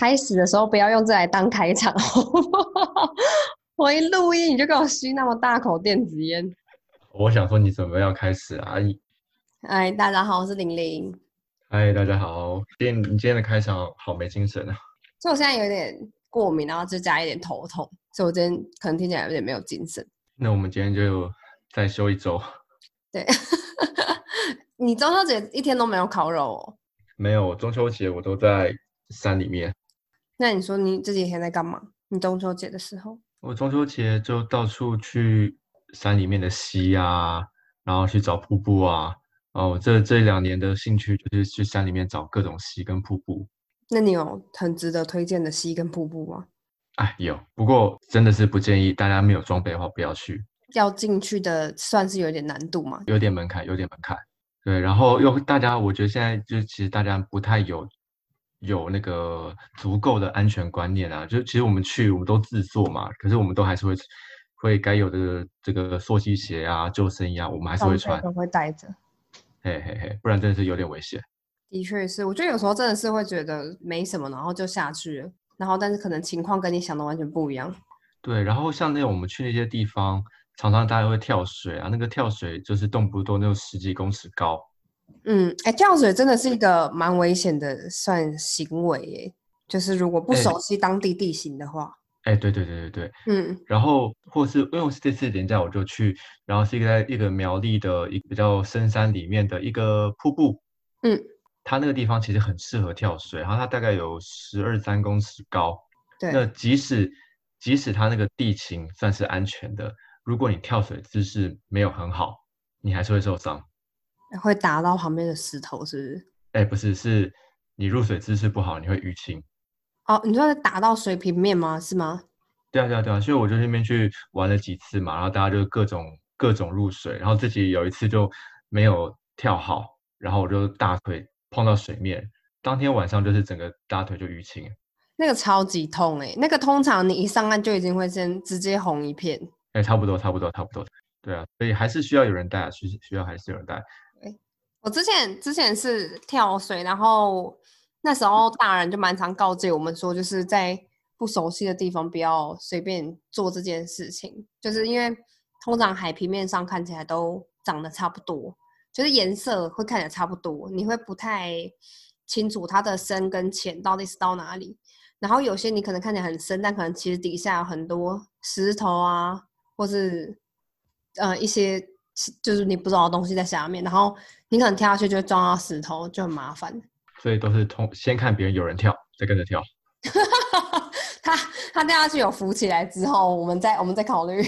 开始的时候不要用这来当开场，好不好？我一录音你就给我吸那么大口电子烟。我想说你准备要开始啊？哎，大家好，我是玲玲。嗨，大家好。今天你今天的开场好没精神啊？所以我现在有点过敏，然后就加一点头痛，所以我今天可能听起来有点没有精神。那我们今天就再休一周。对，你中秋节一天都没有烤肉哦？没有，中秋节我都在山里面。那你说你这几天在干嘛？你中秋节的时候？我中秋节就到处去山里面的溪啊，然后去找瀑布啊。哦，这这两年的兴趣就是去山里面找各种溪跟瀑布。那你有很值得推荐的溪跟瀑布吗？哎，有，不过真的是不建议大家没有装备的话不要去。要进去的算是有点难度嘛？有点门槛，有点门槛。对，然后又大家，我觉得现在就其实大家不太有。有那个足够的安全观念啊，就其实我们去我们都自做嘛，可是我们都还是会会该有的这个溯溪鞋啊、救生衣啊，我们还是会穿，都会带着。嘿嘿嘿，不然真的是有点危险。的确是，我觉得有时候真的是会觉得没什么，然后就下去了，然后但是可能情况跟你想的完全不一样。对，然后像那种我们去那些地方，常常大家会跳水啊，那个跳水就是动不动就十几公尺高。嗯，哎，跳水真的是一个蛮危险的算行为耶，就是如果不熟悉当地地形的话。哎，对对对对对，嗯，然后或是因为我是这次连假我就去，然后是一个在一个苗栗的一比较深山里面的一个瀑布，嗯，它那个地方其实很适合跳水，然后它大概有十二三公尺高，对，那即使即使它那个地形算是安全的，如果你跳水姿势没有很好，你还是会受伤。会打到旁边的石头，是不是？哎，不是，是你入水姿势不好，你会淤青。哦，你说是打到水平面吗？是吗？对啊，对啊，对啊。所以我就那边去玩了几次嘛，然后大家就各种各种入水，然后自己有一次就没有跳好，然后我就大腿碰到水面，当天晚上就是整个大腿就淤青。那个超级痛哎，那个通常你一上岸就已经会先直接红一片。哎，差不多，差不多，差不多。对啊，所以还是需要有人带啊，需需要还是有人带。我之前之前是跳水，然后那时候大人就蛮常告诫我们说，就是在不熟悉的地方不要随便做这件事情，就是因为通常海平面上看起来都长得差不多，就是颜色会看起来差不多，你会不太清楚它的深跟浅到底是到哪里。然后有些你可能看起来很深，但可能其实底下有很多石头啊，或是呃一些。就是你不知道的东西在下面，然后你可能跳下去就会撞到石头，就很麻烦。所以都是通先看别人有人跳，再跟着跳。他他掉下去有浮起来之后，我们再我们再考虑。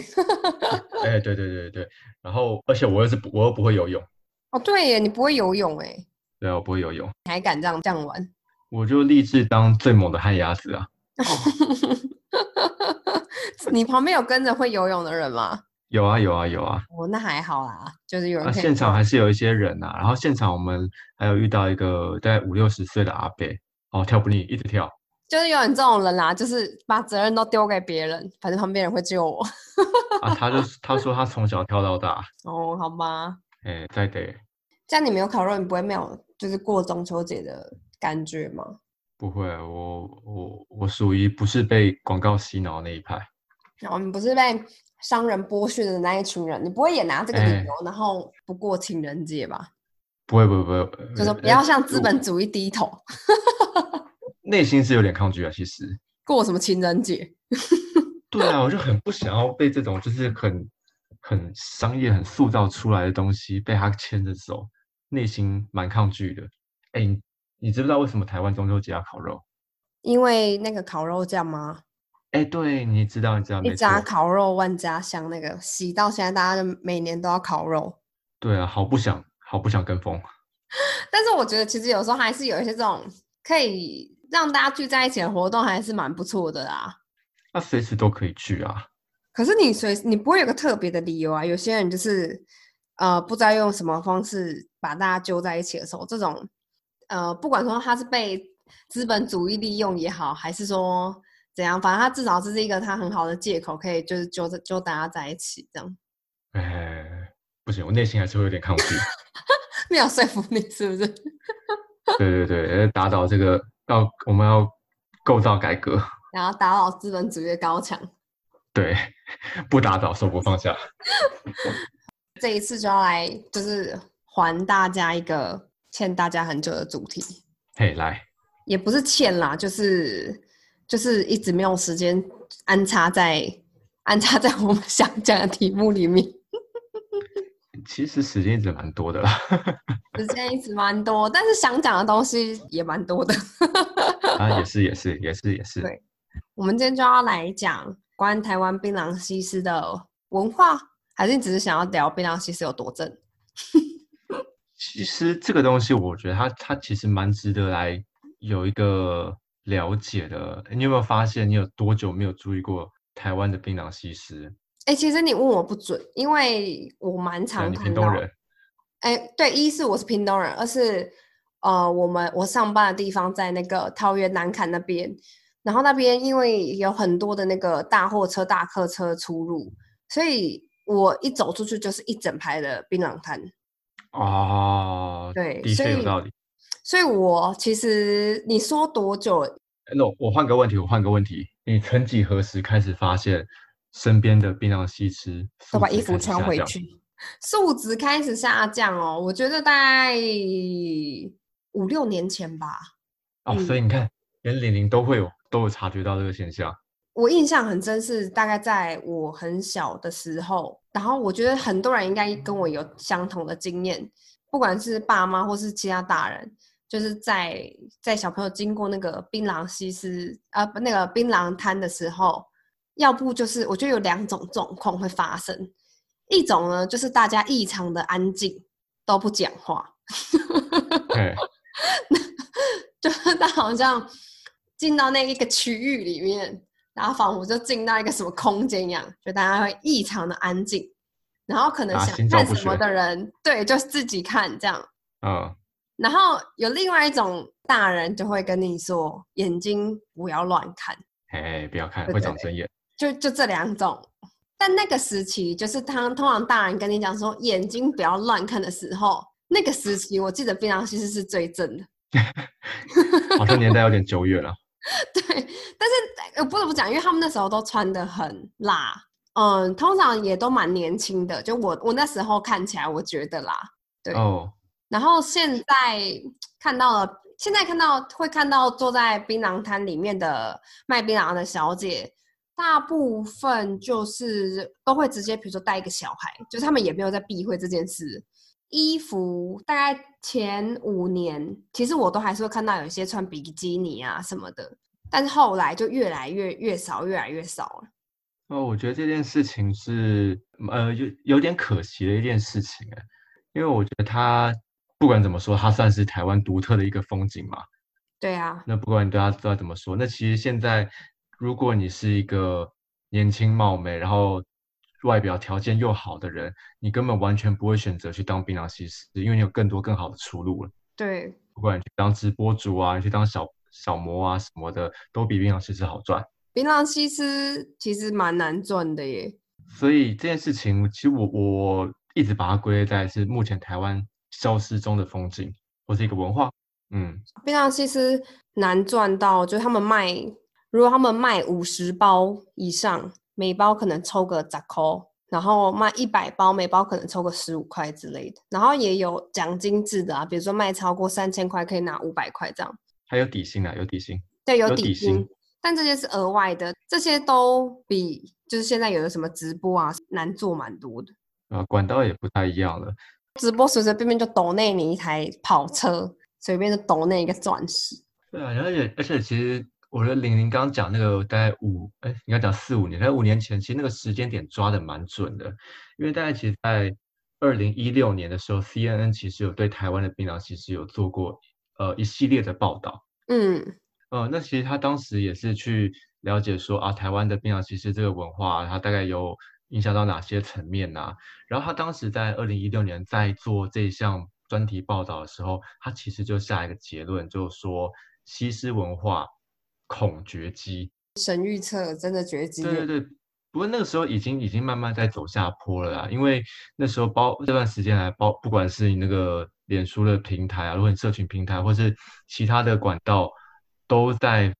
哎，对对对对然后而且我又是我又不会游泳。哦，对耶，你不会游泳哎。对啊，我不会游泳。你还敢这样这样玩？我就立志当最猛的旱鸭子啊！你旁边有跟着会游泳的人吗？有啊有啊有啊！哦，那还好啦，就是有人。现场还是有一些人呐，然后现场我们还有遇到一个大概五六十岁的阿伯，哦，跳不腻，一直跳。就是有你这种人啦，就是把责任都丢给别人，反正旁边人会救我。啊，他就他说他从小跳到大。哦，好吗。哎，再得。这样你没有烤肉，你不会没有就是过中秋节的感觉吗？不会，我我我属于不是被广告洗脑那一派。我们不是被。商人剥削的那一群人，你不会也拿这个理由，然后不过情人节吧？不会，不会，不会，就是不要向资本主义低头。内心是有点抗拒啊，其实。过什么情人节？对啊，我就很不想要被这种就是很很商业、很塑造出来的东西被他牵着走，内心蛮抗拒的。哎，你知不知道为什么台湾中秋节要烤肉？因为那个烤肉酱吗？哎，对，你知道，你知道，一家烤肉万家香，那个洗到现在，大家就每年都要烤肉。对啊，好不想，好不想跟风。但是我觉得，其实有时候还是有一些这种可以让大家聚在一起的活动，还是蛮不错的啦。那随时都可以去啊。可是你随你不会有个特别的理由啊？有些人就是呃，不知道用什么方式把大家揪在一起的时候，这种呃，不管说他是被资本主义利用也好，还是说。怎样？反正他至少这是一个他很好的借口，可以就是揪着揪大家在一起这样。哎，不行，我内心还是会有点抗拒。没有说服你是不是？对对对，打倒这个要我们要构造改革，然后打倒资本主义的高墙。对，不打倒，手不放下。这一次就要来，就是还大家一个欠大家很久的主题。嘿，来，也不是欠啦，就是就是一直没有时间安插在安插在我们想讲的题目里面。其实时间一直蛮多的啦，时间一直蛮多，但是想讲的东西也蛮多的。啊，也是也是也是也是。对，我们今天就要来讲关于台湾槟榔西施的文化，还是你只是想要聊槟榔西施有多正？其实这个东西，我觉得它它其实蛮值得来有一个了解的。你有没有发现，你有多久没有注意过台湾的槟榔西施？哎，其实你问我不准，因为我蛮常看到。屏东人。哎，对，一是我是屏东人，二是呃，我们我上班的地方在那个桃园南坎那边，然后那边因为有很多的那个大货车、大客车出入，所以我一走出去就是一整排的槟榔摊。哦，对，的确有道理。所以，我其实你说多久？那我换个问题，我换个问题，你曾几何时开始发现？身边的槟榔西施都把衣服穿回去，素质开始下降哦。我觉得大概五六年前吧。哦，所以你看，连玲玲都会有都有察觉到这个现象。我印象很真是大概在我很小的时候，然后我觉得很多人应该跟我有相同的经验，不管是爸妈或是其他大人，就是在在小朋友经过那个槟榔西施啊不那个槟榔摊的时候。要不就是，我觉得有两种状况会发生，一种呢就是大家异常的安静，都不讲话，就是他好像进到那一个区域里面，然后仿佛就进到一个什么空间一样，就大家会异常的安静，然后可能想看什么的人，对，就自己看这样，嗯，然后有另外一种大人就会跟你说，眼睛不要乱看，哎，不要看，会长针眼。就就这两种，但那个时期就是他通常大人跟你讲说眼睛不要乱看的时候，那个时期我记得非常其实是最正的，好像年代有点久远了。对，但是呃不得不讲，因为他们那时候都穿的很辣，嗯，通常也都蛮年轻的，就我我那时候看起来我觉得啦，对哦。然后现在看到了，现在看到会看到坐在槟榔摊里面的卖槟榔的小姐。大部分就是都会直接，比如说带一个小孩，就是他们也没有在避讳这件事。衣服大概前五年，其实我都还是会看到有些穿比基尼啊什么的，但是后来就越来越越少，越来越少了。哦，我觉得这件事情是呃有有点可惜的一件事情哎，因为我觉得它不管怎么说，它算是台湾独特的一个风景嘛。对啊。那不管你对它知道怎么说，那其实现在。如果你是一个年轻貌美，然后外表条件又好的人，你根本完全不会选择去当槟榔西施，因为你有更多更好的出路了。对，不管你去当直播主啊，你去当小小模啊什么的，都比槟榔西施好赚。槟榔西施其实蛮难赚的耶。所以这件事情，其实我我一直把它归类在是目前台湾消失中的风景，或是一个文化。嗯，槟榔西施难赚到，就是他们卖。如果他们卖五十包以上，每包可能抽个十块，然后卖一百包，每包可能抽个十五块之类的。然后也有奖金制的啊，比如说卖超过三千块可以拿五百块这样。还有底薪啊，有底薪。对，有底薪，但这些是额外的，这些都比就是现在有的什么直播啊难做蛮多的。啊，管道也不太一样了。直播随随便便就抖那你一台跑车，随便就抖那一个钻石。对啊，而且而且其实。我觉得玲玲刚刚讲那个大概五，哎，应该讲四五年，在五年前，其实那个时间点抓的蛮准的，因为大概其实，在二零一六年的时候，CNN 其实有对台湾的槟榔其实有做过呃一系列的报道，嗯，呃，那其实他当时也是去了解说啊，台湾的槟榔西施这个文化，它大概有影响到哪些层面呐？然后他当时在二零一六年在做这项专题报道的时候，他其实就下一个结论，就是说西施文化。恐绝迹，神预测真的绝迹。对对对，不过那个时候已经已经慢慢在走下坡了啦，因为那时候包这段时间来包，不管是你那个脸书的平台啊，如果你社群平台或是其他的管道，都在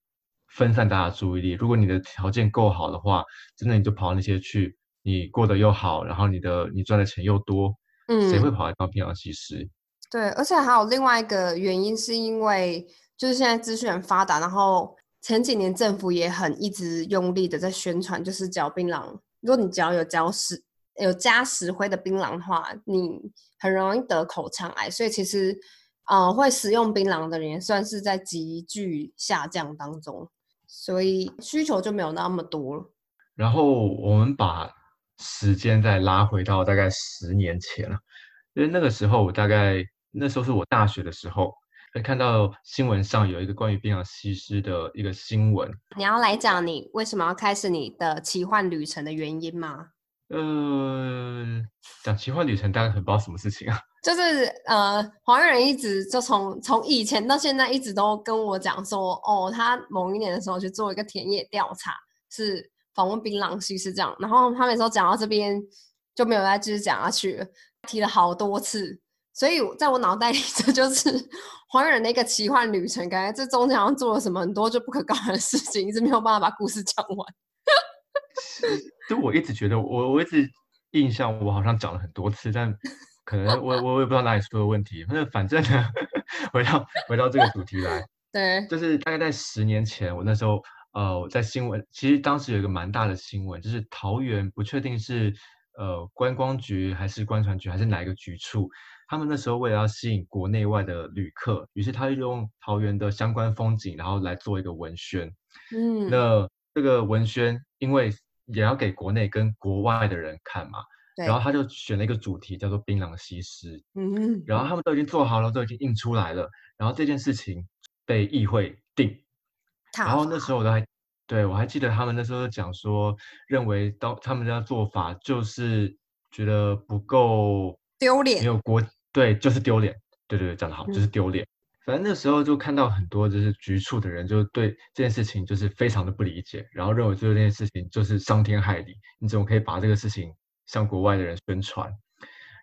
分散大家注意力。如果你的条件够好的话，真的你就跑到那些去，你过得又好，然后你的你赚的钱又多，嗯，谁会跑来当槟榔西施？对，而且还有另外一个原因，是因为就是现在资讯很发达，然后前几年政府也很一直用力的在宣传，就是嚼槟榔。如果你只要有嚼石有加石灰的槟榔的话，你很容易得口腔癌。所以其实，呃，会食用槟榔的人算是在急剧下降当中，所以需求就没有那么多了。然后我们把时间再拉回到大概十年前了，因为那个时候我大概。那时候是我大学的时候，会看到新闻上有一个关于槟榔西施的一个新闻。你要来讲你为什么要开始你的奇幻旅程的原因吗？呃，讲奇幻旅程，大家很不知道什么事情啊。就是呃，黄仁一直就从从以前到现在一直都跟我讲说，哦，他某一年的时候去做一个田野调查，是访问槟榔西施这样。然后他每次讲到这边就没有再继续讲下去了，提了好多次。所以，在我脑袋里，这就是 黄仁的一个奇幻旅程。感觉这中间好像做了什么很多就不可告人的事情，一直没有办法把故事讲完。就我一直觉得，我我一直印象，我好像讲了很多次，但可能我我我也不知道哪里出了问题。那反正呢，回到回到这个主题来，对，就是大概在十年前，我那时候呃在新闻，其实当时有一个蛮大的新闻，就是桃园不确定是呃观光局还是观船局还是哪一个局处。他们那时候为了要吸引国内外的旅客，于是他就用桃园的相关风景，然后来做一个文宣。嗯，那这个文宣因为也要给国内跟国外的人看嘛，然后他就选了一个主题叫做槟榔西施。嗯，然后他们都已经做好了，都已经印出来了。然后这件事情被议会定，然后那时候我都还对我还记得他们那时候讲说，认为到他们的做法就是觉得不够。丢脸，没有国对，就是丢脸。对对对，讲得好，就是丢脸。反正那时候就看到很多就是局促的人，就对这件事情就是非常的不理解，然后认为做这件事情就是伤天害理。你怎么可以把这个事情向国外的人宣传？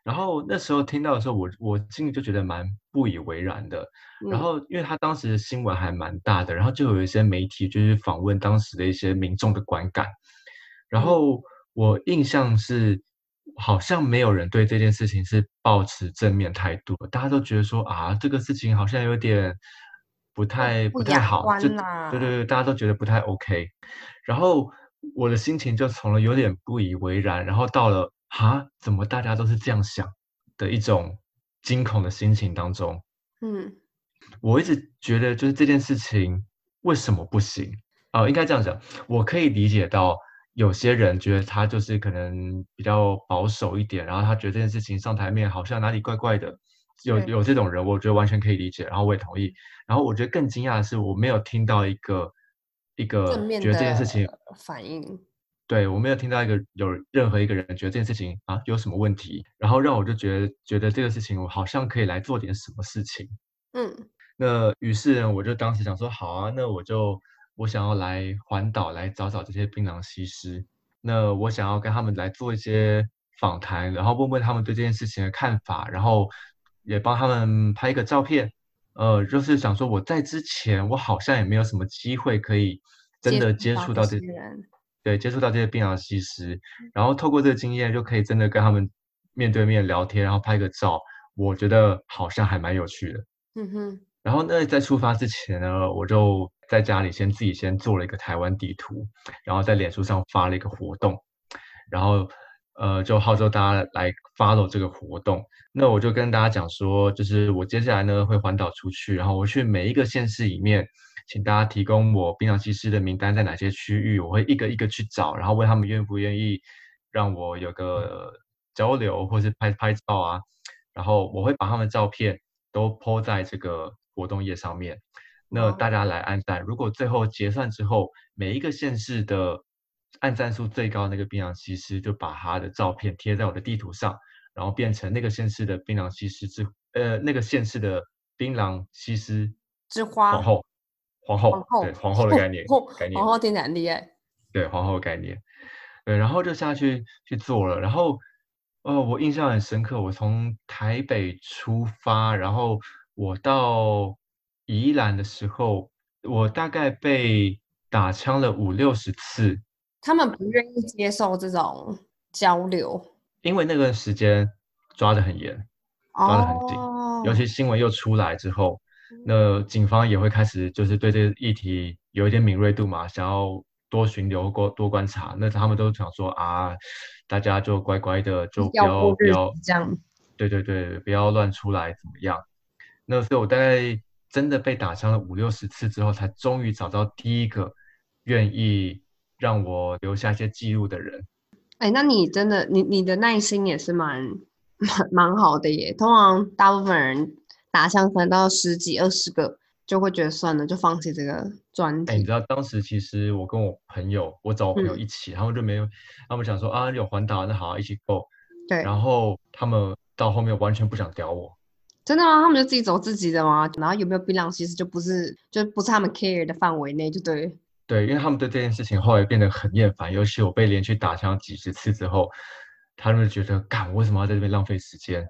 然后那时候听到的时候，我我心里就觉得蛮不以为然的。然后因为他当时的新闻还蛮大的，然后就有一些媒体就是访问当时的一些民众的观感。然后我印象是。好像没有人对这件事情是抱持正面态度，大家都觉得说啊，这个事情好像有点不太不太好，就对对对，大家都觉得不太 OK。然后我的心情就从了有点不以为然，然后到了啊，怎么大家都是这样想的一种惊恐的心情当中。嗯，我一直觉得就是这件事情为什么不行啊？应该这样讲，我可以理解到。有些人觉得他就是可能比较保守一点，然后他觉得这件事情上台面好像哪里怪怪的，有有这种人，我觉得完全可以理解，然后我也同意。然后我觉得更惊讶的是，我没有听到一个一个觉得这件事情反应，对我没有听到一个有任何一个人觉得这件事情啊有什么问题，然后让我就觉得觉得这个事情我好像可以来做点什么事情。嗯，那于是呢，我就当时想说，好啊，那我就。我想要来环岛来找找这些槟榔西施，那我想要跟他们来做一些访谈，然后问问他们对这件事情的看法，然后也帮他们拍一个照片。呃，就是想说我在之前我好像也没有什么机会可以真的接触到这些人，对，接触到这些槟榔西施，然后透过这个经验就可以真的跟他们面对面聊天，然后拍个照，我觉得好像还蛮有趣的。嗯哼。然后那在出发之前呢，我就。在家里先自己先做了一个台湾地图，然后在脸书上发了一个活动，然后呃就号召大家来 follow 这个活动。那我就跟大家讲说，就是我接下来呢会环岛出去，然后我去每一个县市里面，请大家提供我槟榔西施的名单在哪些区域，我会一个一个去找，然后问他们愿不愿意让我有个交流或是拍拍照啊，然后我会把他们照片都 po 在这个活动页上面。那大家来按赞，如果最后结算之后，每一个县市的按赞数最高那个槟榔西施，就把他的照片贴在我的地图上，然后变成那个县市的槟榔西施之呃那个县市的槟榔西施之花皇后皇后对皇后的概念概念皇后听起来很厉害对皇后的概念对然后就下去去做了，然后哦我印象很深刻，我从台北出发，然后我到。宜兰的时候，我大概被打枪了五六十次，他们不愿意接受这种交流，因为那个时间抓得很严，抓得很紧，哦尤其新闻又出来之后，那警方也会开始就是对这个议题有一点敏锐度嘛，想要多巡流、多多观察。那他们都想说啊，大家就乖乖的，就不要不要，这样。对对对，不要乱出来，怎么样？那所以我大概真的被打伤了五六十次之后，才终于找到第一个愿意让我留下一些记录的人。哎、那你真的，你你的耐心也是蛮蛮蛮好的耶。通常大部分人打枪可能到十几二十个，就会觉得算了，就放弃这个专哎，你。知道当时其实我跟我朋友，我找我朋友嗯一起，他们就没有，他们想说啊有环岛，那好一起 go。对，然后他们到后面完全不想屌我，真的吗？他们就自己走自己的吗？然后有没有槟榔，其实就不是就不是他们 care 的范围内，就对。对，因为他们对这件事情后来变得很厌烦，尤其我被连续打枪几十次之后，他们就觉得，干，我为什么要在这边浪费时间？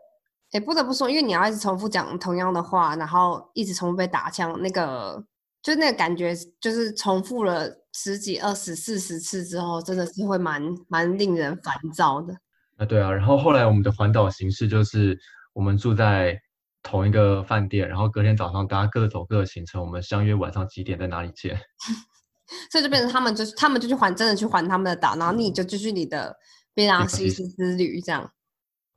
哎、不得不说，因为你要一直重复讲同样的话，然后一直重复被打枪，那个就那个感觉，就是重复了十几、二十、四十次之后，真的是会蛮蛮令人烦躁的。啊，对啊，然后后来我们的环岛形式就是我们住在同一个饭店，然后隔天早上大家各走各的行程，我们相约晚上几点在哪里见。所以就变成他们就是他们就去还真的去还他们的岛，然后你就继续你的槟榔西西施之旅这样。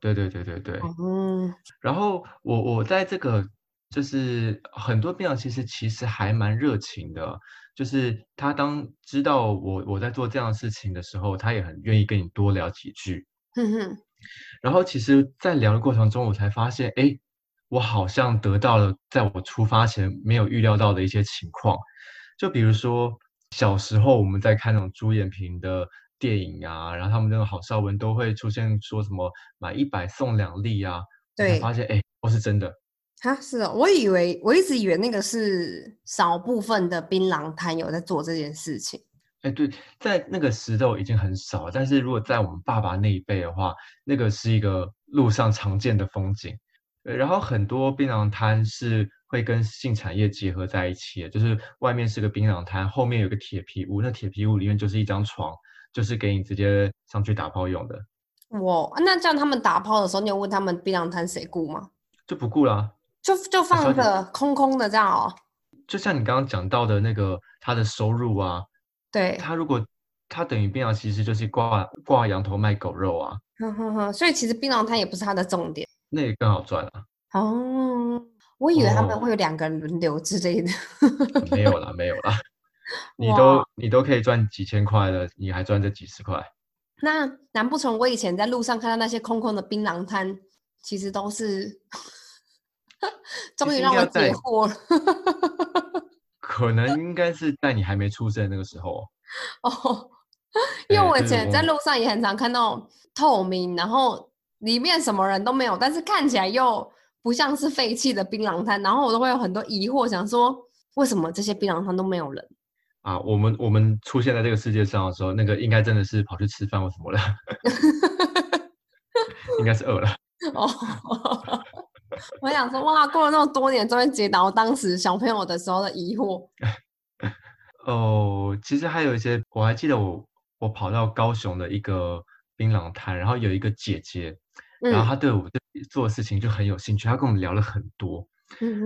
对对对对对。嗯，然后我我在这个就是很多槟榔其实其实还蛮热情的，就是他当知道我我在做这样的事情的时候，他也很愿意跟你多聊几句。哼哼，然后其实，在聊的过程中，我才发现，哎，我好像得到了在我出发前没有预料到的一些情况。就比如说小时候我们在看那种朱延平的电影啊，然后他们那种郝邵文都会出现说什么买一百送两粒啊，对发现，哎，都是真的。哈是哦，我以为我一直以为那个是少部分的槟榔摊有在做这件事情。哎，对，在那个时候已经很少，但是如果在我们爸爸那一辈的话，那个是一个路上常见的风景。对然后很多槟榔摊是会跟性产业结合在一起的，就是外面是个槟榔摊，后面有个铁皮屋，那铁皮屋里面就是一张床，就是给你直接上去打炮用的，哇那这样他们打炮的时候，你有问他们槟榔摊谁雇吗？就不雇啦。就就放着空空的这样哦。就像你刚刚讲到的那个他的收入啊，对，他如果他等于槟榔其实就是挂挂羊头卖狗肉啊，哼哼哼，所以其实槟榔摊也不是他的重点。那也更好赚啊。哦，我以为他们哦会有两个人轮流之类的。没有啦，没有啦，你都你都可以赚几千块了，你还赚这几十块？那难不成我以前在路上看到那些空空的槟榔摊，其实都是 终于实让我解惑了可能应该是在你还没出生那个时候哦。哦。因为我以前在路上也很常看到透明，然后里面什么人都没有，但是看起来又不像是废弃的槟榔摊，然后我都会有很多疑惑，想说为什么这些槟榔摊都没有人？啊，我们我们出现在这个世界上的时候，那个应该真的是跑去吃饭或什么了，应该是饿了。哦，我想说，哇，过了那么多年，终于解答我当时小朋友的时候的疑惑。哦，其实还有一些，我还记得我我跑到高雄的一个槟榔摊，然后有一个姐姐，然后他对我这做的事情就很有兴趣，他跟我们聊了很多。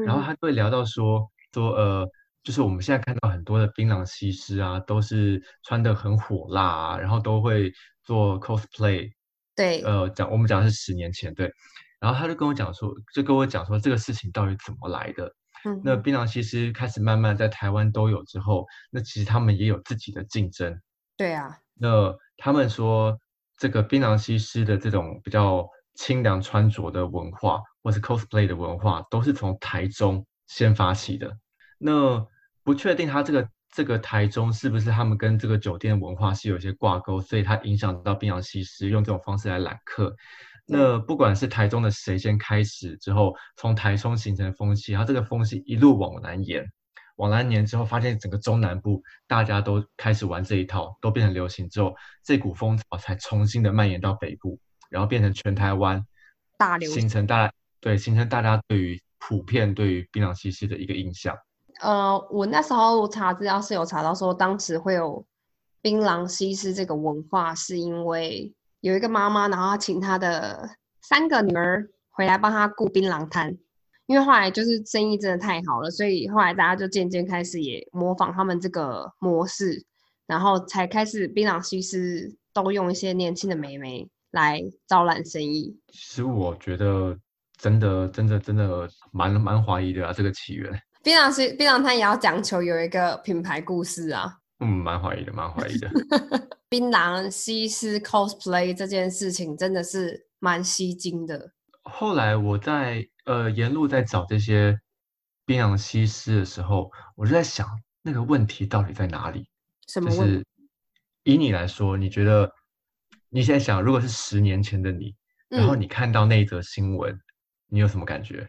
然后他就会聊到说说呃，就是我们现在看到很多的槟榔西施啊，都是穿的很火辣啊，然后都会做 cosplay。对，呃，讲我们讲的是十年前对，然后他就跟我讲说，就跟我讲说这个事情到底怎么来的。嗯那槟榔西施开始慢慢在台湾都有之后，那其实他们也有自己的竞争。对啊，那他们说，这个槟榔西施的这种比较清凉穿着的文化，或是 cosplay 的文化，都是从台中先发起的。那不确定他这个这个台中是不是他们跟这个酒店文化是有一些挂钩，所以它影响到槟榔西施用这种方式来揽客。那不管是台中的谁先开始之后，从台中形成风气，它这个风气一路往南延，往南延之后，发现整个中南部大家都开始玩这一套，都变成流行之后，这股风潮才重新的蔓延到北部，然后变成全台湾，大流行形成大家对形成大家对于普遍对于槟榔西施的一个印象。呃，我那时候查资料是有查到说，当时会有槟榔西施这个文化，是因为有一个妈妈，然后她请她的三个女儿回来帮她顾槟榔摊，因为后来就是生意真的太好了，所以后来大家就渐渐开始也模仿他们这个模式，然后才开始槟榔西施都用一些年轻的美眉来招揽生意。其实我觉得真的真的真的蛮蛮怀疑的啊，这个起源。槟榔西槟榔摊也要讲求有一个品牌故事啊。嗯，蛮怀疑的，蛮怀疑的。槟榔西施 cosplay 这件事情真的是蛮吸睛的。后来我在呃沿路在找这些槟榔西施的时候，我就在想那个问题到底在哪里？什么问就是以你来说，你觉得你现在想，如果是十年前的你，然后嗯你看到那一则新闻，你有什么感觉？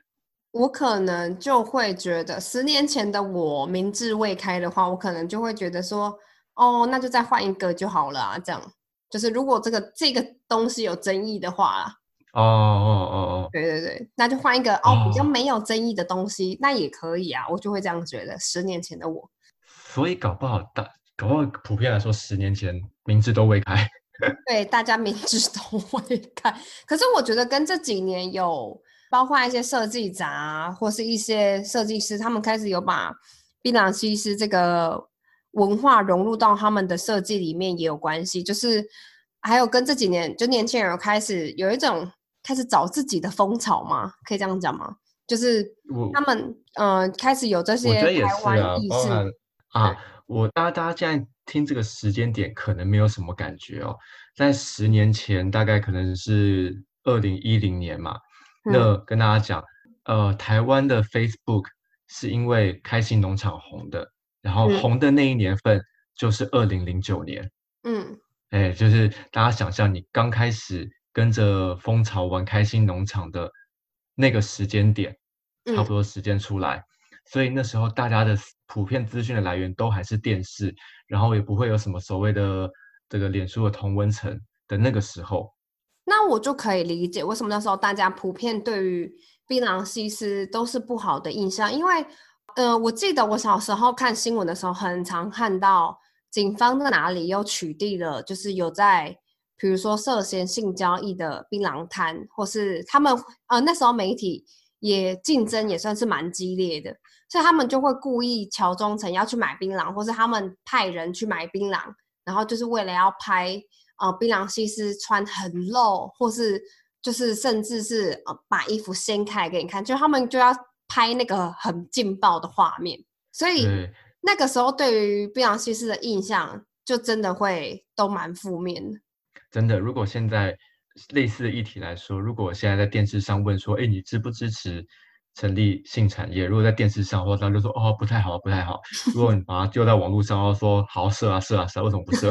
我可能就会觉得，十年前的我明智未开的话，我可能就会觉得说，哦，那就再换一个就好了啊。这样就是如果这个这个东西有争议的话啦，哦哦哦哦，对对对，那就换一个哦比较哦没有争议的东西，那也可以啊。我就会这样觉得。十年前的我，所以搞不好大，搞不好普遍来说，十年前明智都未开。对大家明知都会看，可是我觉得跟这几年有包括一些设计展啊，或是一些设计师，他们开始有把槟榔西施这个文化融入到他们的设计里面也有关系。就是还有跟这几年就年轻人有开始有一种开始找自己的风潮嘛，可以这样讲吗？就是他们嗯、呃开始有这我些台湾意识，啊，我大家大家现在听这个时间点可能没有什么感觉哦，在十年前大概可能是二零一零年嘛，嗯。那跟大家讲，呃，台湾的 Facebook 是因为开心农场红的，然后嗯。红的那一年份就是二零零九年，嗯。哎，就是大家想象你刚开始跟着风潮玩开心农场的那个时间点，差嗯不多时间出来，所以那时候大家的普遍资讯的来源都还是电视，然后也不会有什么所谓的这个脸书的同温层的那个时候，那我就可以理解为什么那时候大家普遍对于槟榔西施都是不好的印象，因为，呃，我记得我小时候看新闻的时候，很常看到警方在哪里又取缔了，就是有在，比如说涉嫌性交易的槟榔摊，或是他们，呃，那时候媒体也竞争也算是蛮激烈的，所以他们就会故意乔装成要去买槟榔，或是他们派人去买槟榔，然后就是为了要拍。呃，槟榔西施穿很露，或是就是甚至是呃把衣服掀开来给你看，就他们就要拍那个很劲爆的画面，所以，那个时候对于槟榔西施的印象就真的会都蛮负面的。真的，如果现在类似的议题来说，如果我现在在电视上问说，哎，你支不支持成立性产业？如果在电视上，或者他就说，哦，不太好，不太好。如果你把它丢在网络上，然后说，好，射啊，射啊，射啊，为什么不射？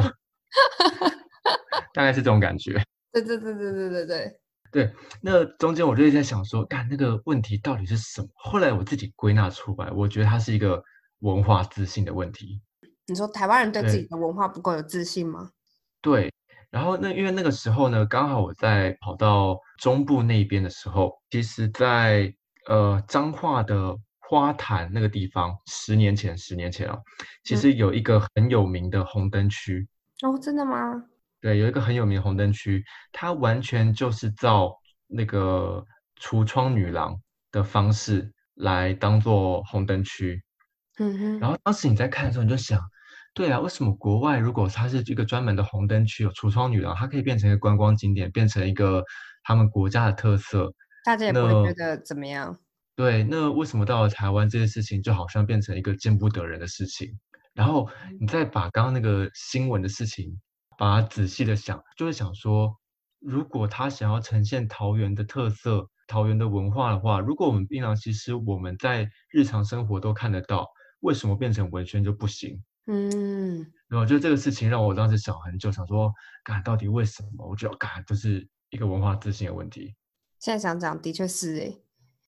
大概是这种感觉。对对对对对对对，对，那中间我就一直在想说，干那个问题到底是什么？后来我自己归纳出来，我觉得它是一个文化自信的问题。你说台湾人对自己的文化不够有自信吗？对，然后那因为那个时候呢，刚好我在跑到中部那边的时候，其实在呃彰化的花坛那个地方，十年前，十年前哦，其嗯实有一个很有名的红灯区。哦，真的吗？对，有一个很有名的红灯区，它完全就是照那个橱窗女郎的方式来当做红灯区。嗯哼，然后当时你在看的时候，你就想，对啊，为什么国外如果它是一个专门的红灯区，有橱窗女郎，它可以变成一个观光景点，变成一个他们国家的特色？大家也不会觉得怎么样。对，那为什么到了台湾这件事情就好像变成一个见不得人的事情？然后你再把刚刚那个新闻的事情，把它仔细的想，就会想说，如果他想要呈现桃园的特色、桃园的文化的话，如果我们槟榔西施我们在日常生活都看得到，为什么变成文宣就不行？嗯，然后就这个事情让我当时想很久，想说，干到底为什么？我觉得干就是一个文化自信的问题。现在想想的确是诶、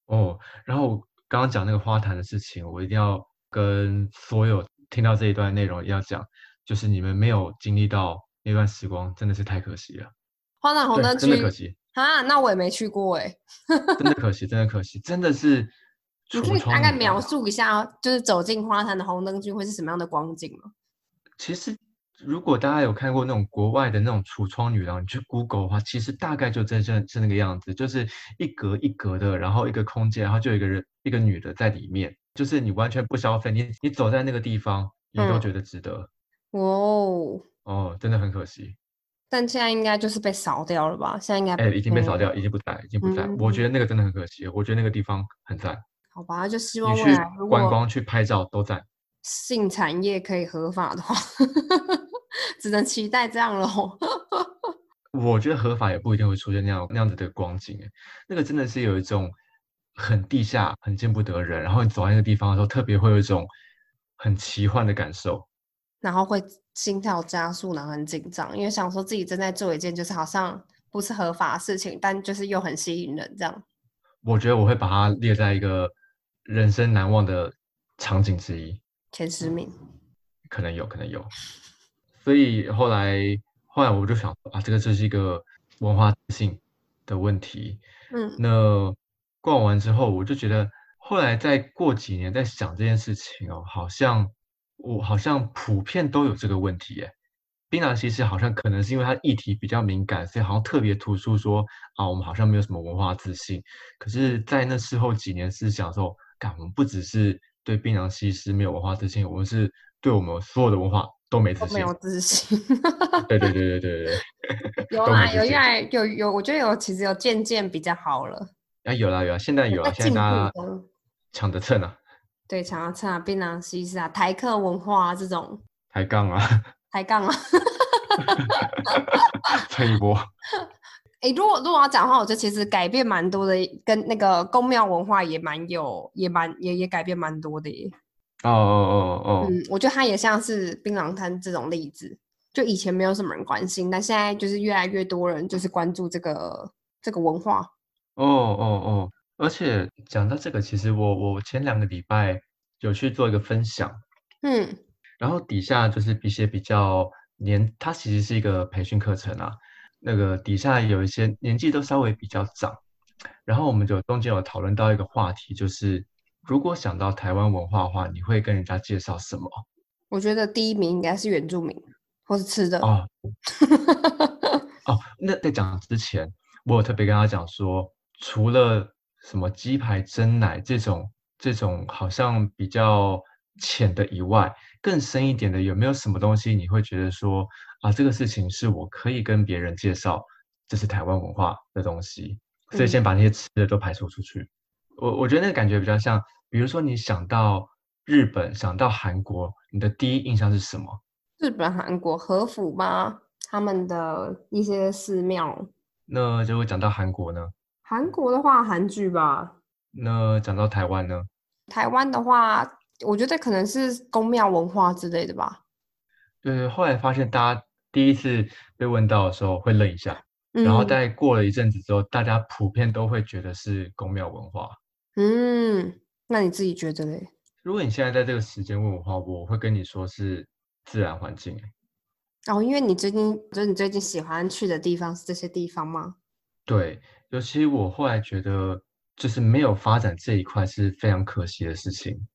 哦，然后刚刚讲那个花坛的事情，我一定要跟所有听到这一段内容要讲，就是你们没有经历到那段时光，真的是太可惜了。花坛红，灯区真的可惜，啊，那我也没去过诶、真的可惜，真的可惜，真的是你可以大概描述一下，就是走进花坛的红灯区会是什么样的光景吗？其实，如果大家有看过那种国外的那种橱窗女郎，你去 Google 的话，其实大概就真正是那个样子，就是一格一格的，然后一个空间，然后就有一个人，一个女的在里面，就是你完全不消费，你你走在那个地方，你都觉得值得。哦哦，真的很可惜。但现在应该就是被扫掉了吧？现在应该哎，已经被扫掉，已经不在，已经不在。我觉得那个真的很可惜，我觉得那个地方很赞。好吧，就希望你去观光、去拍照都在。性产业可以合法的话，只能期待这样喽。我觉得合法也不一定会出现那样那样子的光景，哎，那个真的是有一种很地下、很见不得人，然后你走在那个地方的时候，特别会有一种很奇幻的感受，然后会心跳加速，然后很紧张，因为想说自己正在做一件就是好像不是合法的事情，但就是又很吸引人，这样。我觉得我会把它列在一个。人生难忘的场景之一，前十名，可能有可能有，所以后来后来我就想啊，这个这是一个文化性的问题，嗯，那逛完之后，我就觉得后来再过几年在想这件事情哦，好像我好像普遍都有这个问题耶。槟榔西施好像可能是因为它议题比较敏感，所以好像特别突出说啊，我们好像没有什么文化自信。可是，在那事后几年思想之后。我们不只是对槟榔西施没有文化自信，我们是对我们所有的文化都没自信。没有自信。对对对对对对。有啦，有越来有有，我觉得有其实有渐渐比较好了。啊，有啦有啦，现在有啊，现在大家抢着蹭啊。对，抢着蹭啊，槟榔西施啊，台客文化啊这种。抬杠啊。抬杠啊。蹭一波。哎，如果如果要讲的话，我觉得其实改变蛮多的，跟那个宫庙文化也蛮有，也蛮也也改变蛮多的耶。哦哦哦哦。嗯，我觉得它也像是槟榔摊这种例子，就以前没有什么人关心，但现在就是越来越多人就是关注这个这个文化。哦哦哦，而且讲到这个，其实我我前两个礼拜有去做一个分享，嗯，然后底下就是一些比较年，它其实是一个培训课程啊。那个底下有一些年纪都稍微比较长，然后我们就中间有讨论到一个话题，就是如果想到台湾文化的话，你会跟人家介绍什么？我觉得第一名应该是原住民，或是吃的哦。哦，那在讲之前，我有特别跟他讲说，除了什么鸡排、蒸奶这种这种好像比较浅的以外，更深一点的有没有什么东西你会觉得说？啊，这个事情是我可以跟别人介绍，这是台湾文化的东西，所以先把那些吃的都排除出去。我我觉得那个感觉比较像，比如说你想到日本，想到韩国，你的第一印象是什么？日本、韩国和服吗？他们的一些寺庙。那就会讲到韩国呢？韩国的话，韩剧吧。那讲到台湾呢？台湾的话，我觉得可能是宫庙文化之类的吧。对，后来发现大家。第一次被问到的时候会愣一下，然后在过了一阵子之后，大家普遍都会觉得是宫庙文化。嗯，那你自己觉得嘞？如果你现在在这个时间问我的话，我会跟你说是自然环境。哦，因为你最近就是你最近喜欢去的地方是这些地方吗？对，尤其我后来觉得，就是没有发展这一块是非常可惜的事情。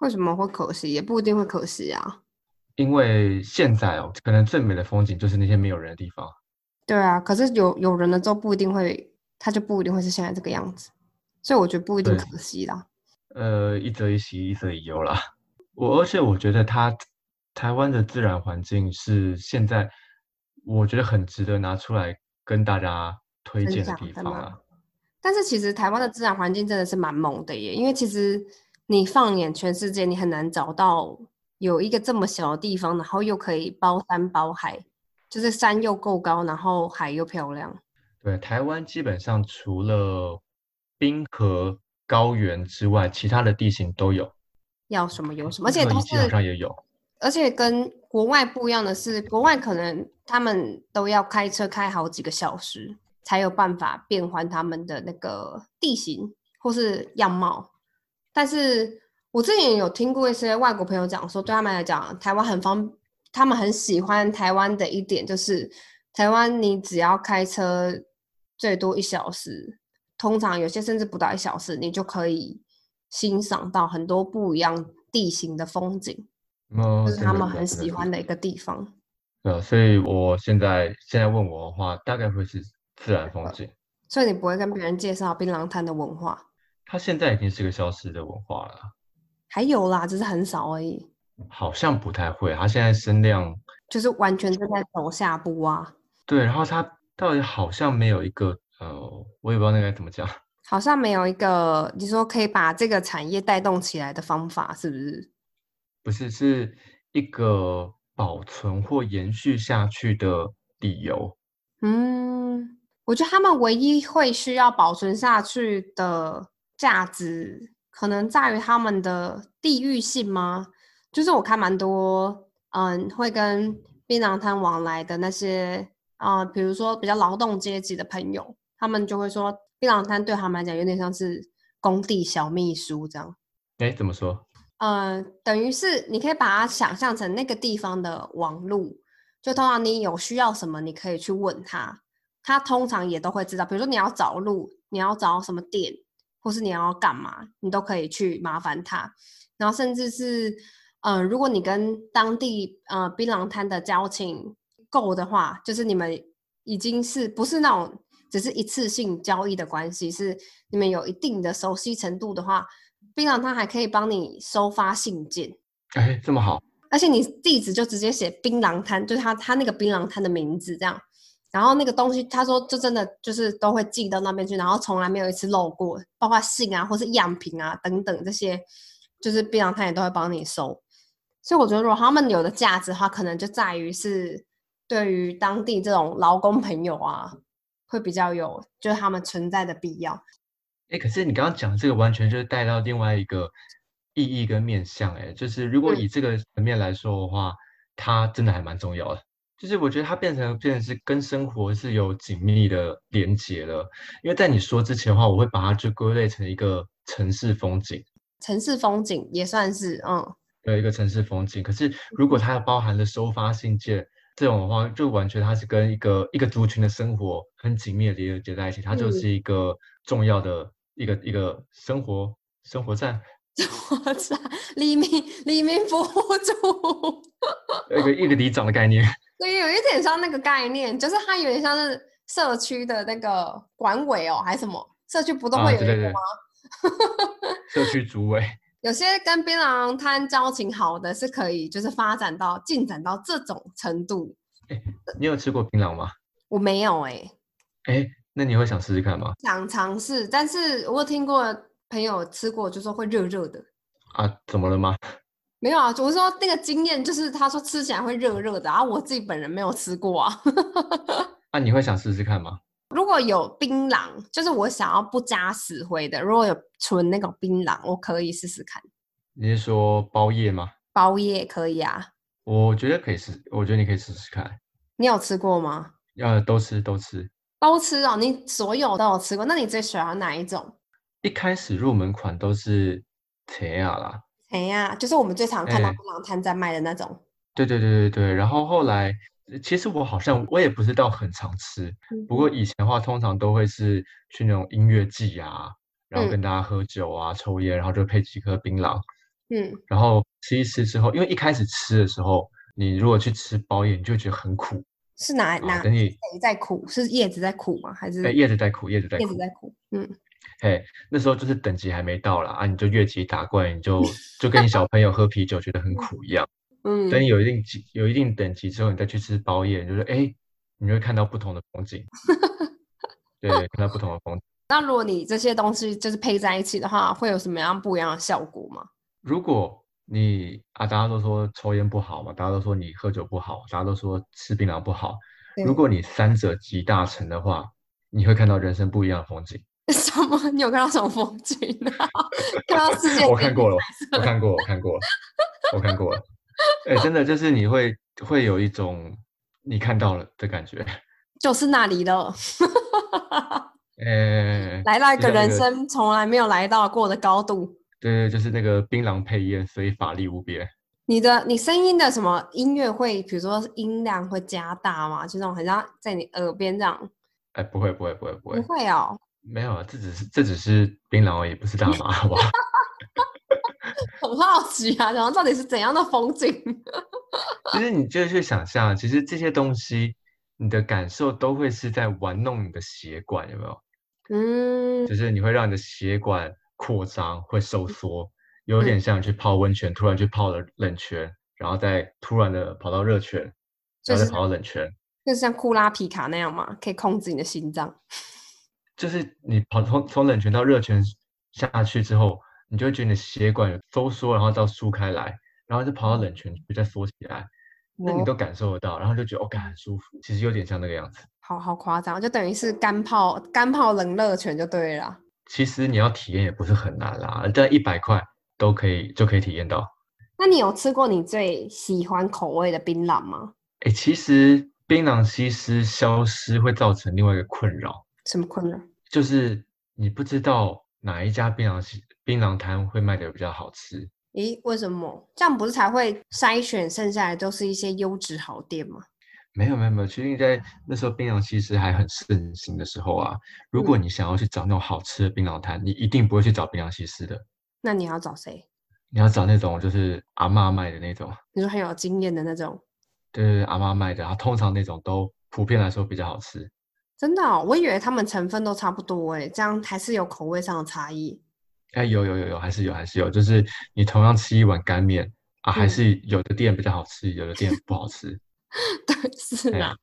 为什么会可惜？也不一定会可惜啊。因为现在哦，可能最美的风景就是那些没有人的地方。对啊，可是有有人了之后，不一定会，它就不一定会是现在这个样子。所以我觉得不一定可惜啦。呃，一则一喜，一则一忧啦。我而且我觉得它台湾的自然环境是现在我觉得很值得拿出来跟大家推荐的地方啊。但是其实台湾的自然环境真的是蛮猛的耶，因为其实你放眼全世界，你很难找到。有一个这么小的地方，然后又可以包山包海，就是山又够高，然后海又漂亮。对，台湾基本上除了冰河高原之外，其他的地形都有。要什么有什么，而且都是上也有。而且跟国外不一样的是，国外可能他们都要开车开好几个小时，才有办法变换他们的那个地形或是样貌，但是。我之前有听过一些外国朋友讲说，对他们来讲，台湾很方，他们很喜欢台湾的一点就是，台湾你只要开车最多一小时，通常有些甚至不到一小时，你就可以欣赏到很多不一样地形的风景，哦，就是他们很喜欢的一个地方。对啊，所以我现在现在问我的话，大概会是自然风景。所以你不会跟别人介绍槟榔摊的文化，它现在已经是个消失的文化了，还有啦，只是很少而已，好像不太会。它现在声量就是完全正在走下坡啊。对，然后它到底好像没有一个呃，我也不知道那该怎么讲。好像没有一个你说可以把这个产业带动起来的方法，是不是？不是，是一个保存或延续下去的理由。嗯，我觉得他们唯一会需要保存下去的价值，可能在于他们的地域性吗？就是我看蛮多，嗯，会跟槟榔摊往来的那些，啊、比如说比较劳动阶级的朋友，他们就会说，槟榔摊对他们来讲有点像是工地小秘书这样。哎，怎么说？呃，等于是你可以把它想象成那个地方的网路，就通常你有需要什么，你可以去问他，他通常也都会知道。比如说你要找路，你要找什么店，或是你要干嘛，你都可以去麻烦他。然后甚至是，呃，如果你跟当地呃槟榔摊的交情够的话，就是你们已经是不是那种只是一次性交易的关系，是你们有一定的熟悉程度的话，槟榔摊还可以帮你收发信件，哎，这么好，而且你地址就直接写槟榔摊，就是他他那个槟榔摊的名字这样。然后那个东西，他说就真的就是都会寄到那边去，然后从来没有一次漏过，包括信啊或是样品啊等等这些，就是槟榔摊也都会帮你收。所以我觉得，如果他们有的价值的话，可能就在于是对于当地这种劳工朋友啊，会比较有就是他们存在的必要。哎，可是你刚刚讲的这个完全就是带到另外一个意义跟面向，哎，就是如果嗯以这个层面来说的话，它真的还蛮重要的。就是我觉得它变成变成是跟生活是有紧密的连结了。因为在你说之前的话，我会把它就归类成一个城市风景。城市风景也算是，嗯，对一个城市风景。可是如果它包含了收发信件这种的话，就完全它是跟一个一个族群的生活很紧密的连接在一起，它就嗯是一个重要的一个一个生活生活站，我操，黎明黎明佛祖，一个一个里长的概念。对，有一点像那个概念，就是它有点像是社区的那个管委哦，还是什么社区不都啊，会有一个对对对吗？，社区主委。有些跟槟榔摊交情好的是可以，就是发展到进展到这种程度。哎你有吃过槟榔吗？我没有哎、哎，那你会想试试看吗？想尝试，但是我有听过朋友吃过，就说会热热的。啊，怎么了吗？没有啊，我是说那个经验，就是他说吃起来会热热的然啊，我自己本人没有吃过啊。啊，你会想试试看吗？如果有槟榔，就是我想要不加死灰的，如果有纯那种槟榔，我可以试试看。你是说包夜吗？包夜可以啊，我觉得可以试，我觉得你可以试试看。你有吃过吗？要都吃都吃。都吃哦，你所有都有吃过，那你最喜欢哪一种？一开始入门款都是甜呀啦，甜呀，就是我们最常看到哎槟榔摊在卖的那种。对对对对对。然后后来，呃其实我好像我也不是到很常吃，不过以前的话通常都会是去那种音乐季啊，然后嗯跟大家喝酒啊、抽烟，然后就配几颗槟榔，嗯，然后吃一吃之后，因为一开始吃的时候，你如果去吃包夜，你就会觉得很苦是哪啊。哪等你谁在苦？是叶子在苦吗？还是哎叶子在苦，叶子在苦叶子，在苦？嗯，嘿，那时候就是等级还没到啦，啊，你就越级打怪，你就就跟你小 朋友喝啤酒觉得很苦一样。嗯，等你有一定级、有一定等级之后，你再去吃包夜，你就是哎，你会看到不同的风景。对，看到不同的风景。那如果你这些东西就是配在一起的话，会有什么样不一样的效果吗？如果你啊，大家都说抽烟不好嘛，大家都说你喝酒不好，大家都说吃槟榔不好。如果你三者集大成的话，你会看到人生不一样的风景。什么？你有看到什么风景啊？看到世界？我看过了，我看过，我看过了，我看过了。哎、真的就是你会会有一种你看到了的感觉。就是那里了，哎、来到一个人生从来没有来到过的高度。对对，就是那个槟榔配烟，所以法力无边。你的你声音的什么音乐会，比如说音量会加大吗？就那种很像在你耳边这样？哎、不会不会不会不会不会，会哦，没有啊，这只是这只是槟榔而已，不是大麻，好不好？很好奇啊，然后到底是怎样的风景？其实你就去想象，其实这些东西，你的感受都会是在玩弄你的血管，有没有？嗯，就是你会让你的血管扩张，会收缩，有点像去泡温泉，突然去泡了冷泉，然后再突然的跑到热泉，然后再跑到冷泉，就是像库拉皮卡那样嘛，可以控制你的心脏。就是你跑从从冷泉到热泉下去之后，你就会觉得你的血管有收缩，然后到舒开来，然后就跑到冷泉就再缩起来，那你都感受得到，然后就觉得哦，感很舒服，其实有点像那个样子。好好夸张，就等于是干泡干泡冷热泉就对了。其实你要体验也不是很难啦，但一百块都可以就可以体验到。那你有吃过你最喜欢口味的槟榔吗？哎，其实槟榔西施消失会造成另外一个困扰，什么困扰？就是你不知道哪一家槟榔西槟榔摊会卖的比较好吃。咦，为什么？这样不是才会筛选剩下来都是一些优质好店吗？没有没有没有，其实在那时候槟榔西施还很盛行的时候啊，如果你想要去找那种好吃的槟榔摊，你一定不会去找槟榔西施的。那你要找谁？你要找那种就是阿妈卖的那种，你说很有经验的那种。对对对，阿妈卖的，然后通常那种都普遍来说比较好吃。真的、哦，我以为他们成分都差不多诶，这样还是有口味上的差异。哎，有有有有，还是有还是有，就是你同样吃一碗干面啊，还嗯是有的店比较好吃，有的店不好吃。对，是哎啊，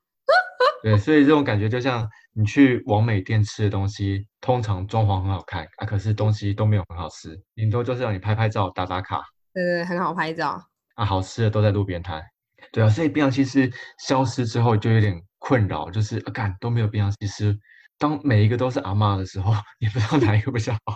对，所以这种感觉就像你去王美店吃的东西，通常装潢很好看啊，可是东西都没有很好吃，顶多就是让你拍拍照、打打卡对对，对很好拍照。啊，好吃的都在路边摊。对啊，所以槟榔西施消失之后就有点困扰，就是啊，干都没有槟榔西施。当每一个都是阿嬷的时候，也不知道哪一个比较好。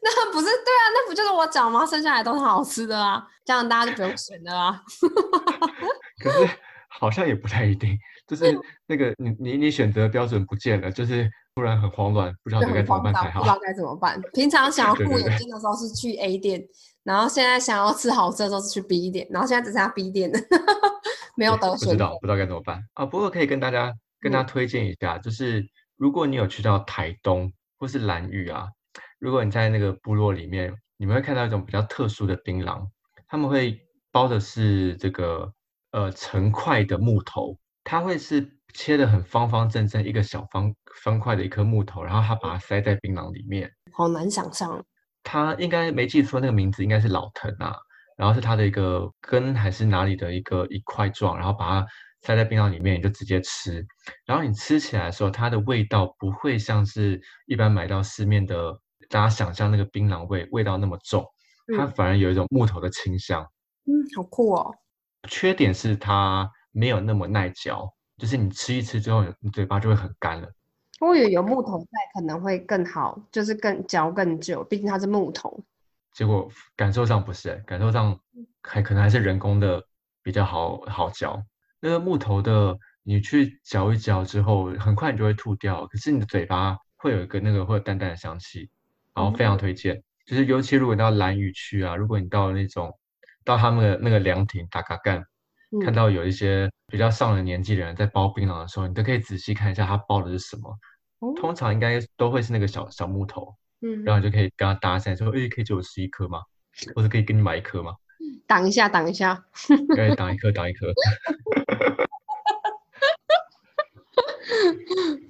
那不是对啊，那不就是我讲吗？剩下来都是好吃的啊，这样大家就不用选了啊。可是好像也不太一定，就是那个你你你选择标准不见了，就是突然很慌乱，不知道就该怎么办才好不知。道该怎么办。平常想要顾对对对眼睛的时候是去 A 店，然后现在想要吃好吃的时候是去 B 店，然后现在只剩下 B 店了，没有得选。不知道不知道该怎么办啊。不过可以跟大家跟大家嗯推荐一下，就是如果你有去到台东或是兰屿啊，如果你在那个部落里面，你们会看到一种比较特殊的槟榔，他们会包的是这个呃成块的木头，它会是切的很方方正正，一个小方方块的一颗木头，然后它把它塞在槟榔里面。好难想象，它应该没记错，那个名字应该是老藤啊，然后是它的一个根还是哪里的一个一块状，然后把它塞在槟榔里面，你就直接吃。然后你吃起来的时候，它的味道不会像是一般买到市面的大家想象那个槟榔味味道那么重，它嗯反而有一种木头的清香。嗯，好酷哦。缺点是它没有那么耐嚼，就是你吃一吃之后，你嘴巴就会很干了。我以为有木头在可能会更好，就是更嚼更久，毕竟它是木头。结果感受上不是、欸，感受上还可能还是人工的比较好好嚼。那个木头的，你去嚼一嚼之后，很快你就会吐掉，可是你的嘴巴会有一个那个会有淡淡的香气，然后非常推荐。就是尤其如果你到兰屿区啊，如果你到那种到他们的那个凉亭打卡干，看嗯到有一些比较上了年纪的人在包槟榔的时候，你都可以仔细看一下他包的是什么。哦通常应该都会是那个小小木头，嗯，然后你就可以跟他搭讪说：“诶，可以借我吃一颗吗？或者可以给你买一颗吗？挡一下，挡一下。可以挡一颗，挡一颗。”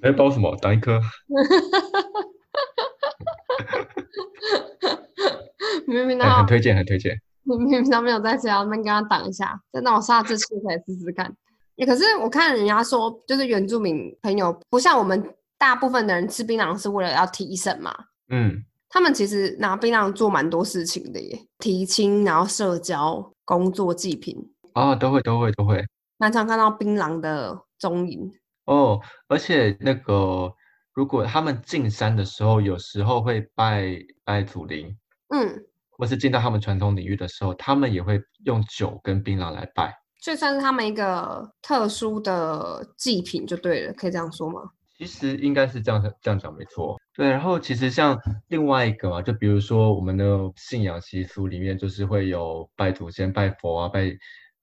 哎，包什么？挡一颗？明明他很推荐，很推荐。你平常没有在吃，然后那边跟他挡一下，再让我下次去可以试试看。欸可是我看人家说，就是原住民朋友不像我们大部分的人吃槟榔是为了要提神嘛，嗯，他们其实拿槟榔做蛮多事情的耶，提亲，然后社交、工作祭品，啊，都会，都会，都会。蛮常看到槟榔的踪影。哦，而且那个，如果他们进山的时候，有时候会拜拜祖灵，嗯，或是进到他们传统领域的时候，他们也会用酒跟槟榔来拜。所以算是他们一个特殊的祭品就对了，可以这样说吗？其实应该是这样这样讲没错，对。然后其实像另外一个嘛，就比如说我们的信仰习俗里面，就是会有拜祖先、拜佛啊，拜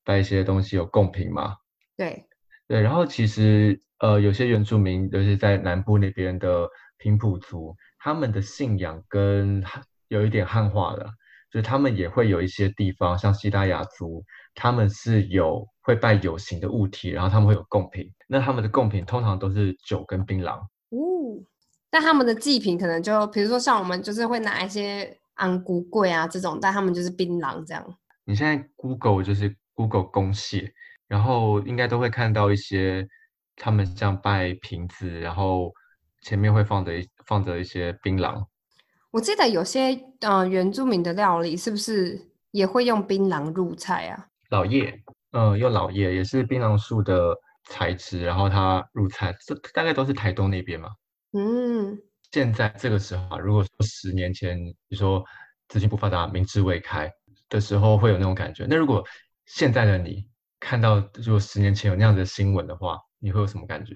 拜一些东西有贡品嘛，对，对。然后其实呃，有些原住民，尤其在南部那边的平埔族，他们的信仰跟汉有一点汉化了，就是他们也会有一些地方，像西达雅族，他们是有会拜有形的物体，然后他们会有贡品。那他们的贡品通常都是酒跟槟榔。哦，但他们的祭品可能就比如说像我们就是会拿一些安菇桂啊这种，但他们就是槟榔这样。你现在 Google 就是 Google 公蟹，然后应该都会看到一些他们像拜瓶子，然后前面会放着一放着一些槟榔。我记得有些呃原住民的料理是不是也会用槟榔入菜啊？老叶，嗯，用老叶也是槟榔树的材质，然后它入菜，这大概都是台东那边嘛。嗯，现在这个时候啊，如果说十年前，比如说资讯不发达、明智未开的时候，会有那种感觉。那如果现在的你看到，如果十年前有那样的新闻的话，你会有什么感觉？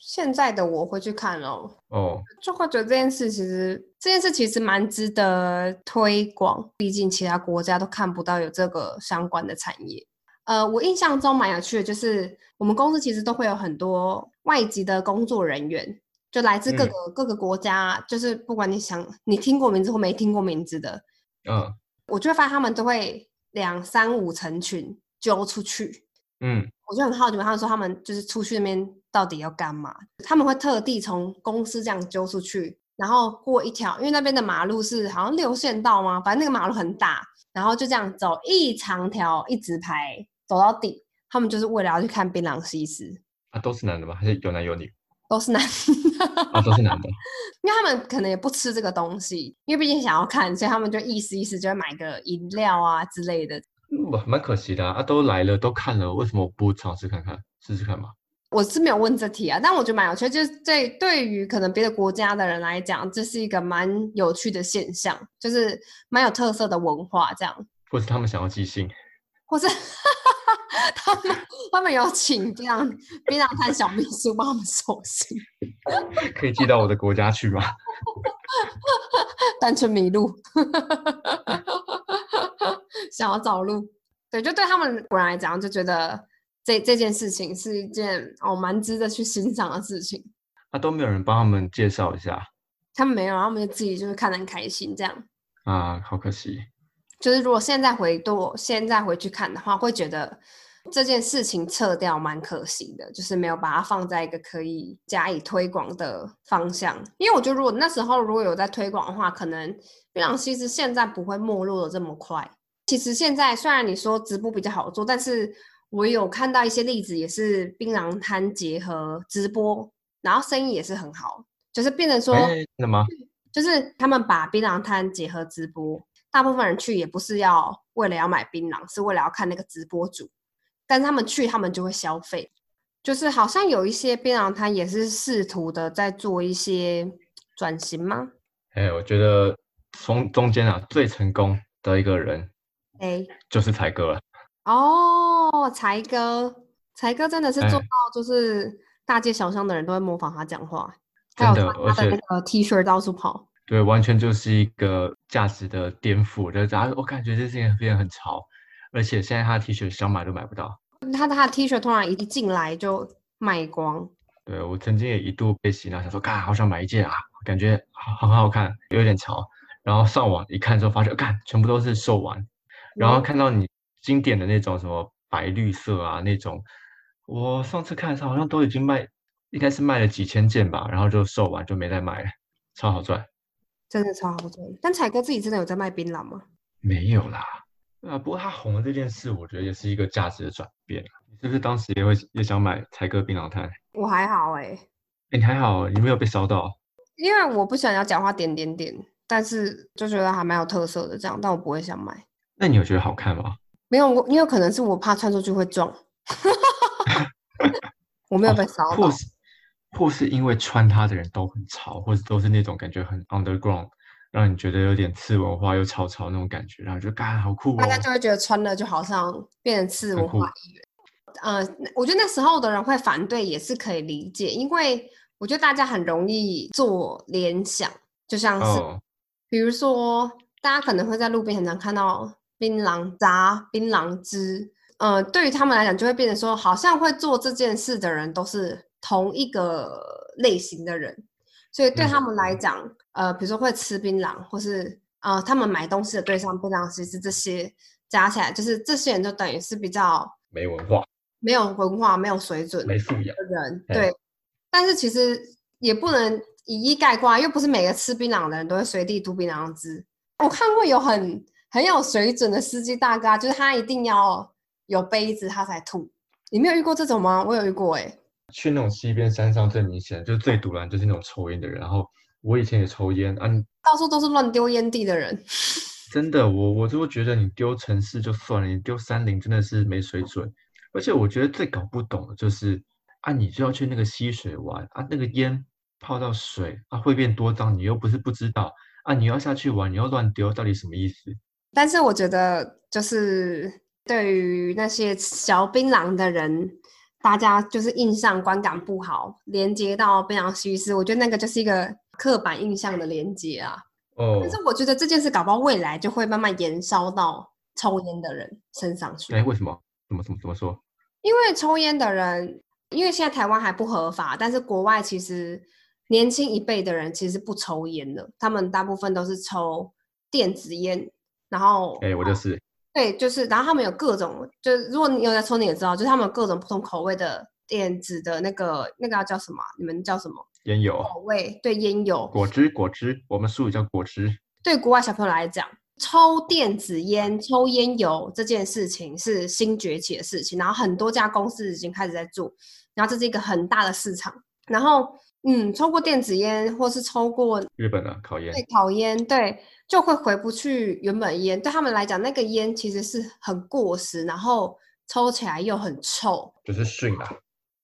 现在的我会去看哦，哦，就会觉得这件事其实这件事其实蛮值得推广，毕竟其他国家都看不到有这个相关的产业。呃，我印象中蛮有趣的，就是我们公司其实都会有很多外籍的工作人员，就来自各个各个国家，就是不管你想你听过名字或没听过名字的，嗯。我就会发现他们都会两三五成群揪出去，嗯，我就很好奇，他们说他们就是出去那边到底要干嘛？他们会特地从公司这样揪出去，然后过一条，因为那边的马路是好像六线道吗？反正那个马路很大，然后就这样走一长条一直排走到底。他们就是为了要去看槟榔西施，啊，都是男的吗？还是有男有女？都是男的，啊，都是男的。因为他们可能也不吃这个东西，因为毕竟想要看，所以他们就意思意思就会买个饮料啊之类的。嗯，蛮可惜的啊，啊都来了，都看了，为什么不尝试看看，试试看嘛？我是没有问这题啊，但我觉得蛮有趣，就是对对于可能别的国家的人来讲，这是一个蛮有趣的现象，就是蛮有特色的文化这样，或是他们想要寄信？或是 他们他们有请槟榔槟榔摊小秘书帮他们收信，可以寄到我的国家去吗？单纯迷路，想要找路，对，就对他们国人来讲，就觉得这这件事情是一件哦蛮值得去欣赏的事情。啊，都没有人帮他们介绍一下他们没有，他们就自己就是看得很开心，这样。啊，好可惜。就是如果现在回多，现在回去看的话，会觉得这件事情撤掉蛮可惜的，就是没有把它放在一个可以加以推广的方向。因为我觉得，如果那时候如果有在推广的话，可能月亮西施现在不会没落的这么快。其实现在虽然你说直播比较好做，但是我有看到一些例子，也是槟榔摊结合直播，然后生意也是很好，就是变成说，哎，真的吗？就是他们把槟榔摊结合直播，大部分人去也不是要为了要买槟榔，是为了要看那个直播主。但是他们去，他们就会消费，就是好像有一些槟榔摊也是试图的在做一些转型吗？哎，我觉得从中间啊最成功的一个人哎，就是才哥了。哦，才哥，才哥真的是做哎到，就是大街小巷的人都会模仿他讲话，还有他的那个 T 恤到处跑。对，完全就是一个价值的颠覆。就是啊，我感觉这事情变得很潮，而且现在他的 T 恤想买都买不到。他的他的 T 恤突然一进来就卖光，对我曾经也一度被洗脑，想说，看好想买一件啊，感觉好很好看，有点潮。然后上网一看之后，发现，看全部都是售完。然后看到你经典的那种什么白绿色啊那种，我上次看的时候好像都已经卖，应该是卖了几千件吧，然后就售完就没再卖了，超好赚。真的超好赚。但彩哥自己真的有在卖槟榔吗？没有啦，啊，不过他红了这件事，我觉得也是一个价值的转变。你是不是当时也会也想买彩哥槟榔摊？哎，我还好哎、你还好，你没有被烧到。因为我不想要讲话点点点，但是就觉得还蛮有特色的这样，但我不会想买。那你有觉得好看吗？没有，我因为可能是我怕穿出去会撞，我没有被骚扰或。是或是因为穿它的人都很潮，或者都是那种感觉很 underground，让你觉得有点次文化又潮潮那种感觉，然后就干好酷哦大。家就会觉得穿了就好像变成次文化一员。呃，我觉得那时候的人会反对也是可以理解，因为我觉得大家很容易做联想，就像是、哦，比如说，大家可能会在路边很常看到槟榔渣、槟榔汁，呃，对于他们来讲，就会变成说，好像会做这件事的人都是同一个类型的人，所以对他嗯们来讲，呃，比如说会吃槟榔或是呃，他们买东西的对象槟榔其实这些加起来，就是这些人就等于是比较没文化、没有文化、没有水准没素养。的人，哎对。但是其实也不能以一概括，又不是每个吃槟榔的人都会随地吐槟榔汁。我看过有很很有水准的司机大哥啊，就是他一定要有杯子他才吐。你没有遇过这种吗？我有遇过哎、去那种西边山上最明显，就是最堵然就是那种抽烟的人。然后我以前也抽烟啊，你到处都是乱丢烟蒂的人。真的，我我就会觉得你丢城市就算了，你丢山林真的是没水准。而且我觉得最搞不懂的就是啊，你就要去那个溪水玩啊，那个烟泡到水啊会变多脏，你又不是不知道啊，你要下去玩，你要乱丢，到底什么意思？但是我觉得，就是对于那些嚼槟榔的人，大家就是印象观感不好，连接到槟榔西施，我觉得那个就是一个刻板印象的连接啊。哦但，是我觉得这件事搞不好未来就会慢慢延烧到抽烟的人身上去，哎，为什么？怎么怎么怎么说？因为抽烟的人，因为现在台湾还不合法，但是国外其实年轻一辈的人其实不抽烟的，他们大部分都是抽电子烟，然后哎，我就是对，就是，然后他们有各种，就是如果你有在抽，你也知道，就是他们有各种不同口味的电子的那个那个要叫什么啊？你们叫什么烟油、口味？对，烟油。果汁、果汁，我们术语叫果汁。对国外小朋友来讲，抽电子烟、抽烟油这件事情是新崛起的事情，然后很多家公司已经开始在做，然后这是一个很大的市场。然后，嗯，抽过电子烟或是抽过日本的烤烟对，烤烟，对，就会回不去原本烟。对他们来讲，那个烟其实是很过时，然后抽起来又很臭，就是训啦。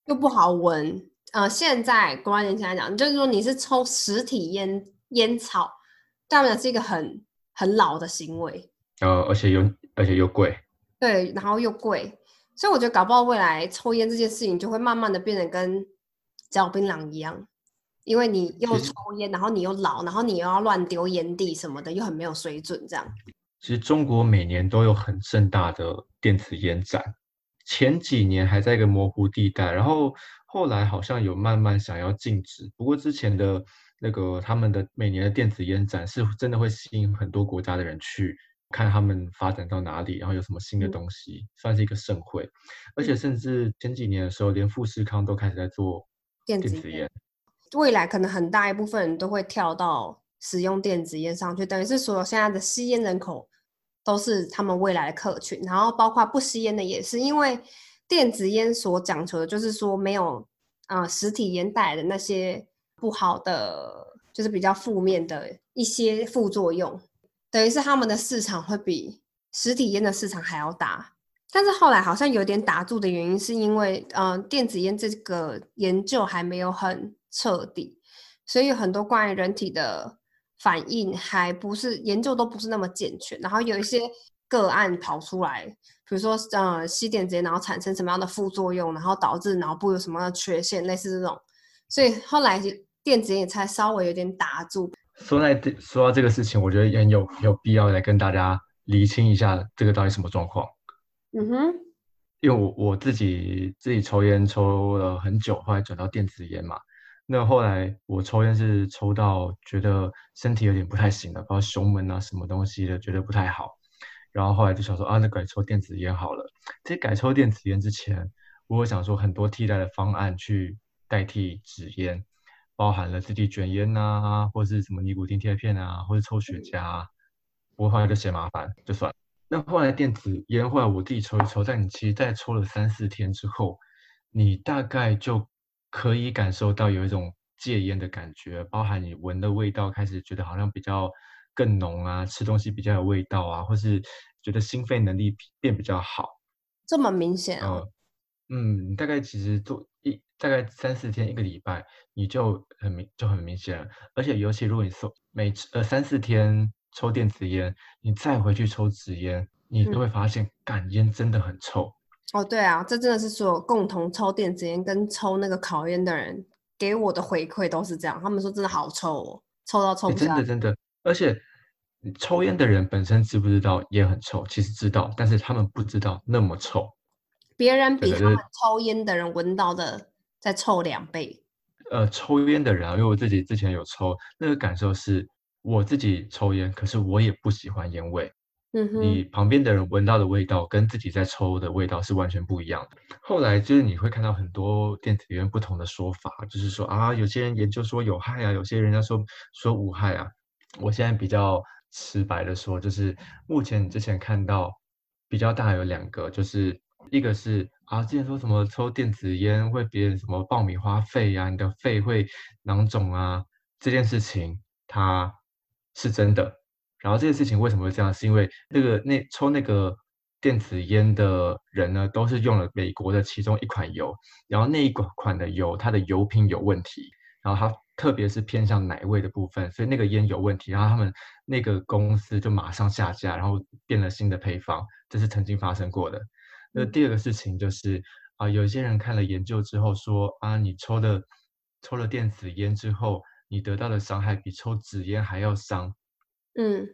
又不好闻。呃，现在国外年轻人来讲，就是说你是抽实体烟烟草，对他们讲是一个很很老的行为，呃，而且又而且又贵。对，然后又贵，所以我觉得搞不好未来抽烟这件事情就会慢慢的变得跟嚼槟榔一样。因为你又抽烟，然后你又老，然后你又要乱丢烟蒂什么的，又很没有水准，这样。其实中国每年都有很盛大的电子烟展，前几年还在一个模糊地带，然后后来好像有慢慢想要禁止。不过之前的那个他们的每年的电子烟展是真的会吸引很多国家的人去看他们发展到哪里，然后有什么新的嗯东西，算是一个盛会。而且甚至前几年的时候，连富士康都开始在做电子烟电子烟。未来可能很大一部分人都会跳到使用电子烟上去，等于是所有现在的吸烟人口都是他们未来的客群，然后包括不吸烟的也是，因为电子烟所讲求的就是说没有呃实体烟带来的那些不好的，就是比较负面的一些副作用，等于是他们的市场会比实体烟的市场还要大。但是后来好像有点打住的原因，是因为呃电子烟这个研究还没有很彻底，所以有很多关于人体的反应还不是研究都不是那么健全，然后有一些个案跑出来，比如说呃吸电子烟然后产生什么样的副作用，然后导致脑部有什么样的缺陷，类似这种，所以后来电子烟也才稍微有点打住。说在这说到这个事情，我觉得也很有有必要来跟大家厘清一下这个到底什么状况。嗯哼，因为我我自己自己抽烟抽了很久，后来转到电子烟嘛。那后来我抽烟是抽到觉得身体有点不太行了，包括胸闷啊什么东西的，觉得不太好。然后后来就想说啊，那改抽电子烟好了。在改抽电子烟之前，我有想说很多替代的方案去代替纸烟，包含了自己卷烟呐、或是什么尼古丁贴片啊，或者抽雪茄、啊。不过后来就嫌麻烦，就算。那后来电子烟，后来我自己抽一抽，在你其实在抽了三四天之后，你大概就可以感受到有一种戒烟的感觉，包含你闻的味道开始觉得好像比较更浓啊，吃东西比较有味道啊，或是觉得心肺能力变比较好。这么明显哦。呃，嗯，大概其实做一大概三四天一个礼拜，你就很明就很明显了。而且尤其如果你抽每呃三四天抽电子烟，你再回去抽纸烟，你都嗯会发现，干烟真的很臭。哦，对啊，这真的是所有共同抽电子烟跟抽那个烤烟的人给我的回馈都是这样，他们说真的好臭哦，臭到抽欸不。真的真的，而且你抽烟的人本身知不知道烟很臭？其实知道，但是他们不知道那么臭。别人比他们抽烟的人闻到的再臭两倍。呃，抽烟的人啊，因为我自己之前有抽，那个感受是，我自己抽烟，可是我也不喜欢烟味。嗯哼，你旁边的人闻到的味道跟自己在抽的味道是完全不一样的。后来就是你会看到很多电子烟不同的说法，就是说啊，有些人研究说有害啊，有些人家说说无害啊。我现在比较直白的说，就是目前你之前看到比较大有两个，就是一个是啊，之前说什么抽电子烟会别人什么爆米花肺啊，你的肺会囊肿啊，这件事情它是真的。然后这件事情为什么会这样？是因为那个那抽那个电子烟的人呢，都是用了美国的其中一款油，然后那一款款的油，它的油品有问题，然后它特别是偏向奶味的部分，所以那个烟有问题，然后他们那个公司就马上下架，然后变了新的配方，这是曾经发生过的。那第二个事情就是啊，有些人看了研究之后说啊，你抽的抽了电子烟之后，你得到的伤害比抽纸烟还要伤。嗯，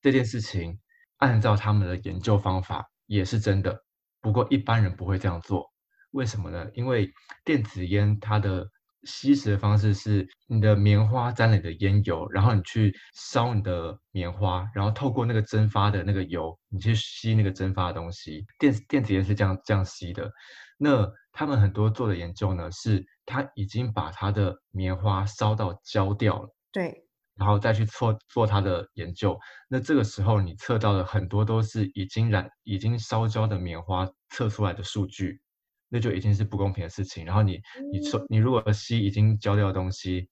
这件事情按照他们的研究方法也是真的，不过一般人不会这样做，为什么呢？因为电子烟它的吸食的方式是你的棉花沾了你的烟油，然后你去烧你的棉花，然后透过那个蒸发的那个油，你去吸那个蒸发的东西。电电子烟是这样这样吸的。那他们很多做的研究呢，是他已经把他的棉花烧到焦掉了。对。然后再去做做它的研究，那这个时候你测到的很多都是已经燃、已经烧焦的棉花测出来的数据，那就已经是不公平的事情。然后你你说你如果吸已经焦掉的东西，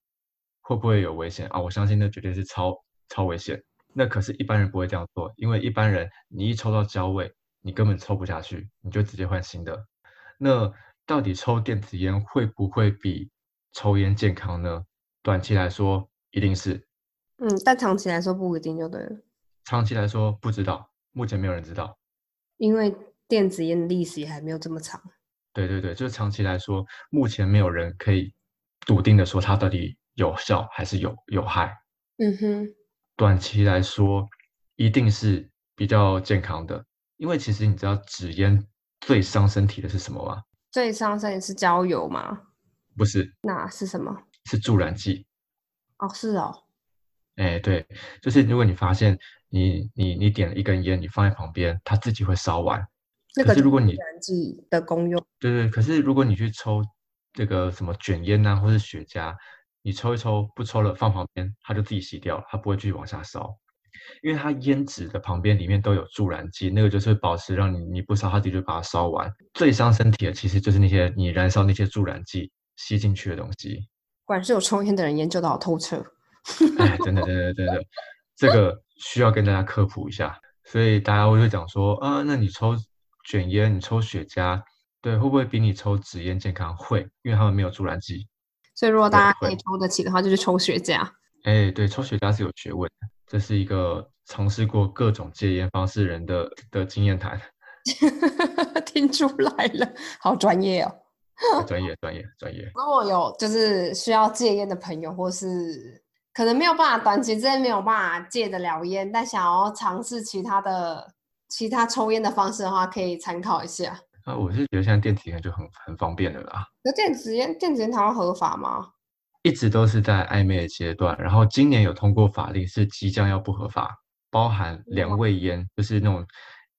会不会有危险啊？我相信那绝对是超超危险。那可是一般人不会这样做，因为一般人你一抽到焦味，你根本抽不下去，你就直接换新的。那到底抽电子烟会不会比抽烟健康呢？短期来说，一定是。嗯，但长期来说不一定就对了。长期来说不知道，目前没有人知道，因为电子烟的历史也还没有这么长。对对对，就是长期来说，目前没有人可以笃定的说它到底有效还是有有害。嗯哼。短期来说，一定是比较健康的，因为其实你知道纸烟最伤身体的是什么吗？最伤身体是焦油吗？不是。那是什么？是助燃剂。哦，是哦。哎，对，就是如果你发现你你你点了一根烟，你放在旁边，它自己会烧完。那个是如果你燃剂的功用。对对，可是如果你去抽这个什么卷烟呐，或是雪茄，你抽一抽不抽了，放旁边，它就自己熄掉了，它不会继续往下烧，因为它烟纸的旁边里面都有助燃剂，那个就是保持让你你不烧，它自己就把它烧完。最伤身体的其实就是那些你燃烧那些助燃剂吸进去的东西。果然是有抽烟的人研究的好透彻。哎，真的，真的，真的，这个需要跟大家科普一下。所以大家会讲说，啊，那你抽卷烟，你抽雪茄，对，会不会比你抽纸烟健康？会，因为他们没有助燃剂。所以如果大家可以抽得起的话，就去抽雪茄。哎，对，抽雪茄是有学问的，这是一个尝试过各种戒烟方式人的的经验谈。听出来了，好专业哦。专业，专业，专业。如果有就是需要戒烟的朋友，或是。可能没有办法短期之内没有办法戒得了烟，但想要尝试其他的其他抽烟的方式的话，可以参考一下。啊，我是觉得现在电子烟就很很方便了啦。那电子烟电子烟台湾合法吗？一直都是在暧昧的阶段，然后今年有通过法令，是即将要不合法，包含两味烟，就是那种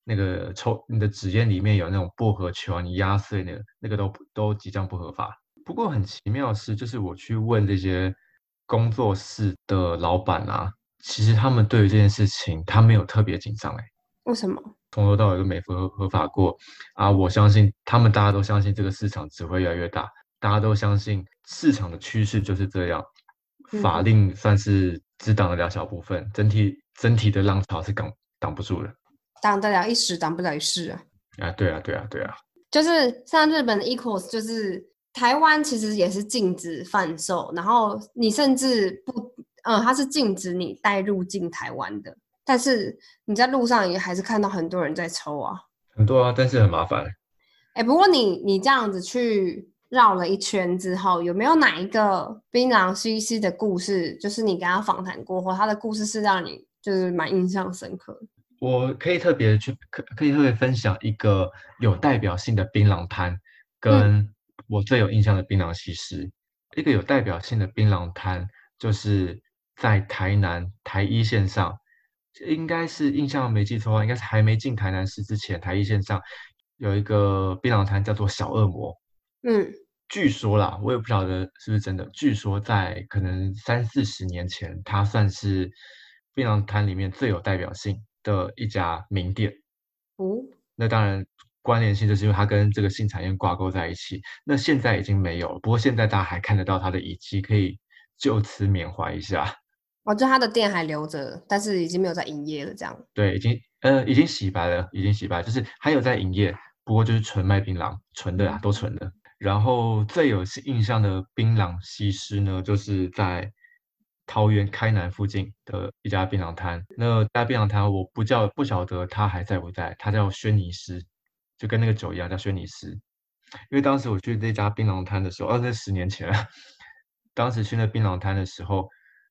那个抽你的纸烟里面有那种薄荷球，你压碎那个那个都都即将不合法。不过很奇妙的是，就是我去问这些。工作室的老板啊，其实他们对于这件事情，他没有特别紧张哎。为什么？从头到尾都没合合法过啊！我相信他们，大家都相信这个市场只会越来越大，大家都相信市场的趋势就是这样。法令算是只挡得了小部分，整体整体的浪潮是挡挡不住的。挡得了一时，挡不了一世啊！啊，对啊，对啊，对啊。就是像日本的 Equals，就是。台湾其实也是禁止贩售，然后你甚至不，嗯，它是禁止你带入境台湾的。但是你在路上也还是看到很多人在抽啊，很多啊，但是很麻烦。哎，不过你你这样子去绕了一圈之后，有没有哪一个槟榔西西的故事，就是你跟他访谈过后，他的故事是让你就是蛮印象深刻？我可以特别去可可以特别分享一个有代表性的槟榔摊跟。我最有印象的槟榔西施，一个有代表性的槟榔摊就是在台南台一线上，应该是印象没记错的话，应该是还没进台南市之前，台一线上有一个槟榔摊叫做小恶魔。嗯，据说啦，我也不晓得是不是真的。据说在可能三四十年前，它算是槟榔摊里面最有代表性的一家名店。哦，那当然关联性就是因为它跟这个性产业挂钩在一起。那现在已经没有了，不过现在大家还看得到它的遗迹，可以就此缅怀一下。哦，就他的店还留着，但是已经没有在营业了，这样。对，已经呃已经洗白了，已经洗白，就是还有在营业，不过就是纯卖槟榔，纯的啊，都纯的。然后最有印象的槟榔西施呢，就是在桃园开南附近的一家槟榔摊。那家槟榔摊我不叫不晓得它还在不在，它叫轩尼诗，就跟那个酒一样叫轩尼诗。因为当时我去那家槟榔摊的时候，哦，那十年前了。当时去那槟榔摊的时候。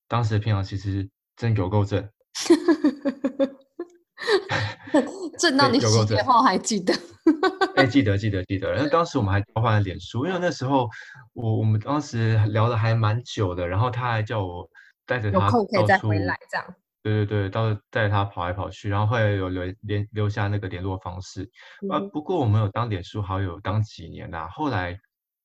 当时的槟榔其实真有够正，正到你十年后还记得？哎，记得记得记得。然后当时我们还交换了脸书，因为那时候我我们当时聊的还蛮久的，然后他还叫我带着他到处，这样。对对对，到带着他跑来跑去，然后后来有留联留下那个联络方式。啊，不过我们有当脸书好友当几年啦，后来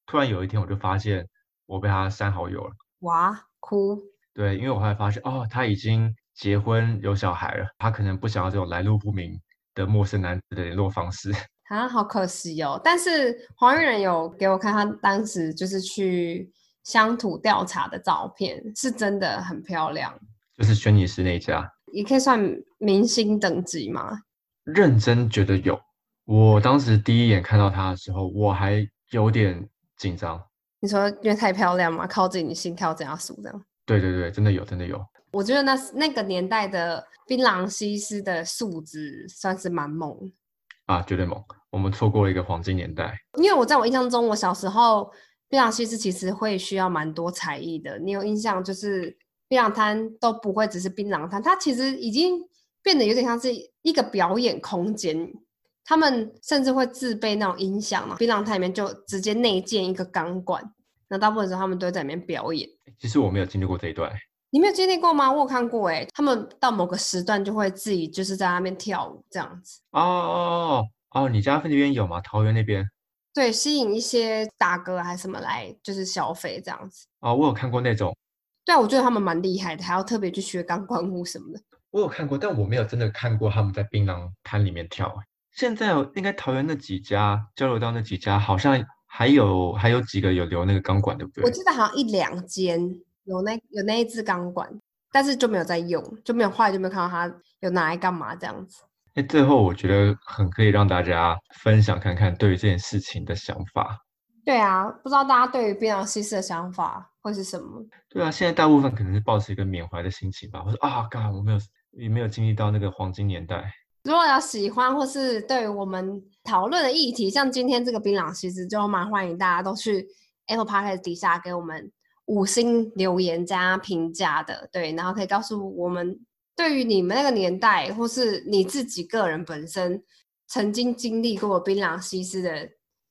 突然有一天我就发现我被他删好友了。哇，哭。对，因为我后来发现，哦，他已经结婚有小孩了，他可能不想要这种来路不明的陌生男子的联络方式。啊，好可惜哦！但是黄玉仁有给我看他当时就是去乡土调查的照片，是真的很漂亮。就是轩尼诗那家，也可以算明星等级吗？认真觉得有。我当时第一眼看到他的时候，我还有点紧张。你说因为太漂亮嘛？靠近你心跳怎样数这样？对对对，真的有，真的有。我觉得那那个年代的槟榔西施的素质算是蛮猛啊，绝对猛。我们错过了一个黄金年代。因为我在我印象中，我小时候槟榔西施其实会需要蛮多才艺的。你有印象，就是槟榔摊都不会只是槟榔摊，它其实已经变得有点像是一个表演空间。他们甚至会自备那种音响嘛，槟榔摊里面就直接内建一个钢管。那大部分时候他们都会在里面表演。其实我没有经历过这一段，你没有经历过吗？我有看过哎，他们到某个时段就会自己就是在那边跳舞这样子。哦哦哦，你家那边有吗？桃园那边？对，吸引一些大哥还是什么来就是消费这样子。哦，我有看过那种。对啊，我觉得他们蛮厉害的，还要特别去学钢管舞什么的。我有看过，但我没有真的看过他们在槟榔摊里面跳。现在应该桃园那几家交流道那几家好像。还有还有几个有留那个钢管，对不对？我记得好像一两间有那有那一支钢管，但是就没有在用，就没有后来就没有看到它有拿来干嘛这样子。哎，最后我觉得很可以让大家分享看看对于这件事情的想法。对啊，不知道大家对于槟榔西施的想法会是什么？对啊，现在大部分可能是抱持一个缅怀的心情吧，或者啊，刚我没有也没有经历到那个黄金年代。如果有喜欢或是对我们讨论的议题，像今天这个槟榔西施就蛮欢迎大家都去 Apple Podcast 底下给我们五星留言加评价的，对，然后可以告诉我们对于你们那个年代或是你自己个人本身曾经经历过槟榔西施的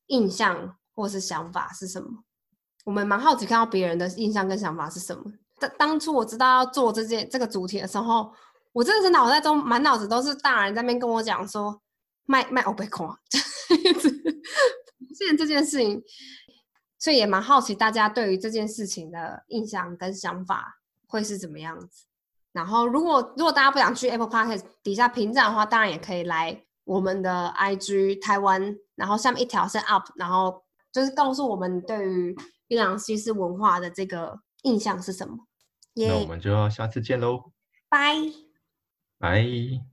印象或是想法是什么？我们蛮好奇看到别人的印象跟想法是什么。当当初我知道要做这件这个主题的时候。我真的是脑袋中满脑子都是大人在那边跟我讲说卖卖欧贝孔，一直出现这件事情，所以也蛮好奇大家对于这件事情的印象跟想法会是怎么样子。然后如果如果大家不想去 Apple Podcast 底下评价的话，当然也可以来我们的 IG 台湾，然后下面一条是 Up，然后就是告诉我们对于槟榔西施文化的这个印象是什么。那我们就要下次见喽，拜。拜。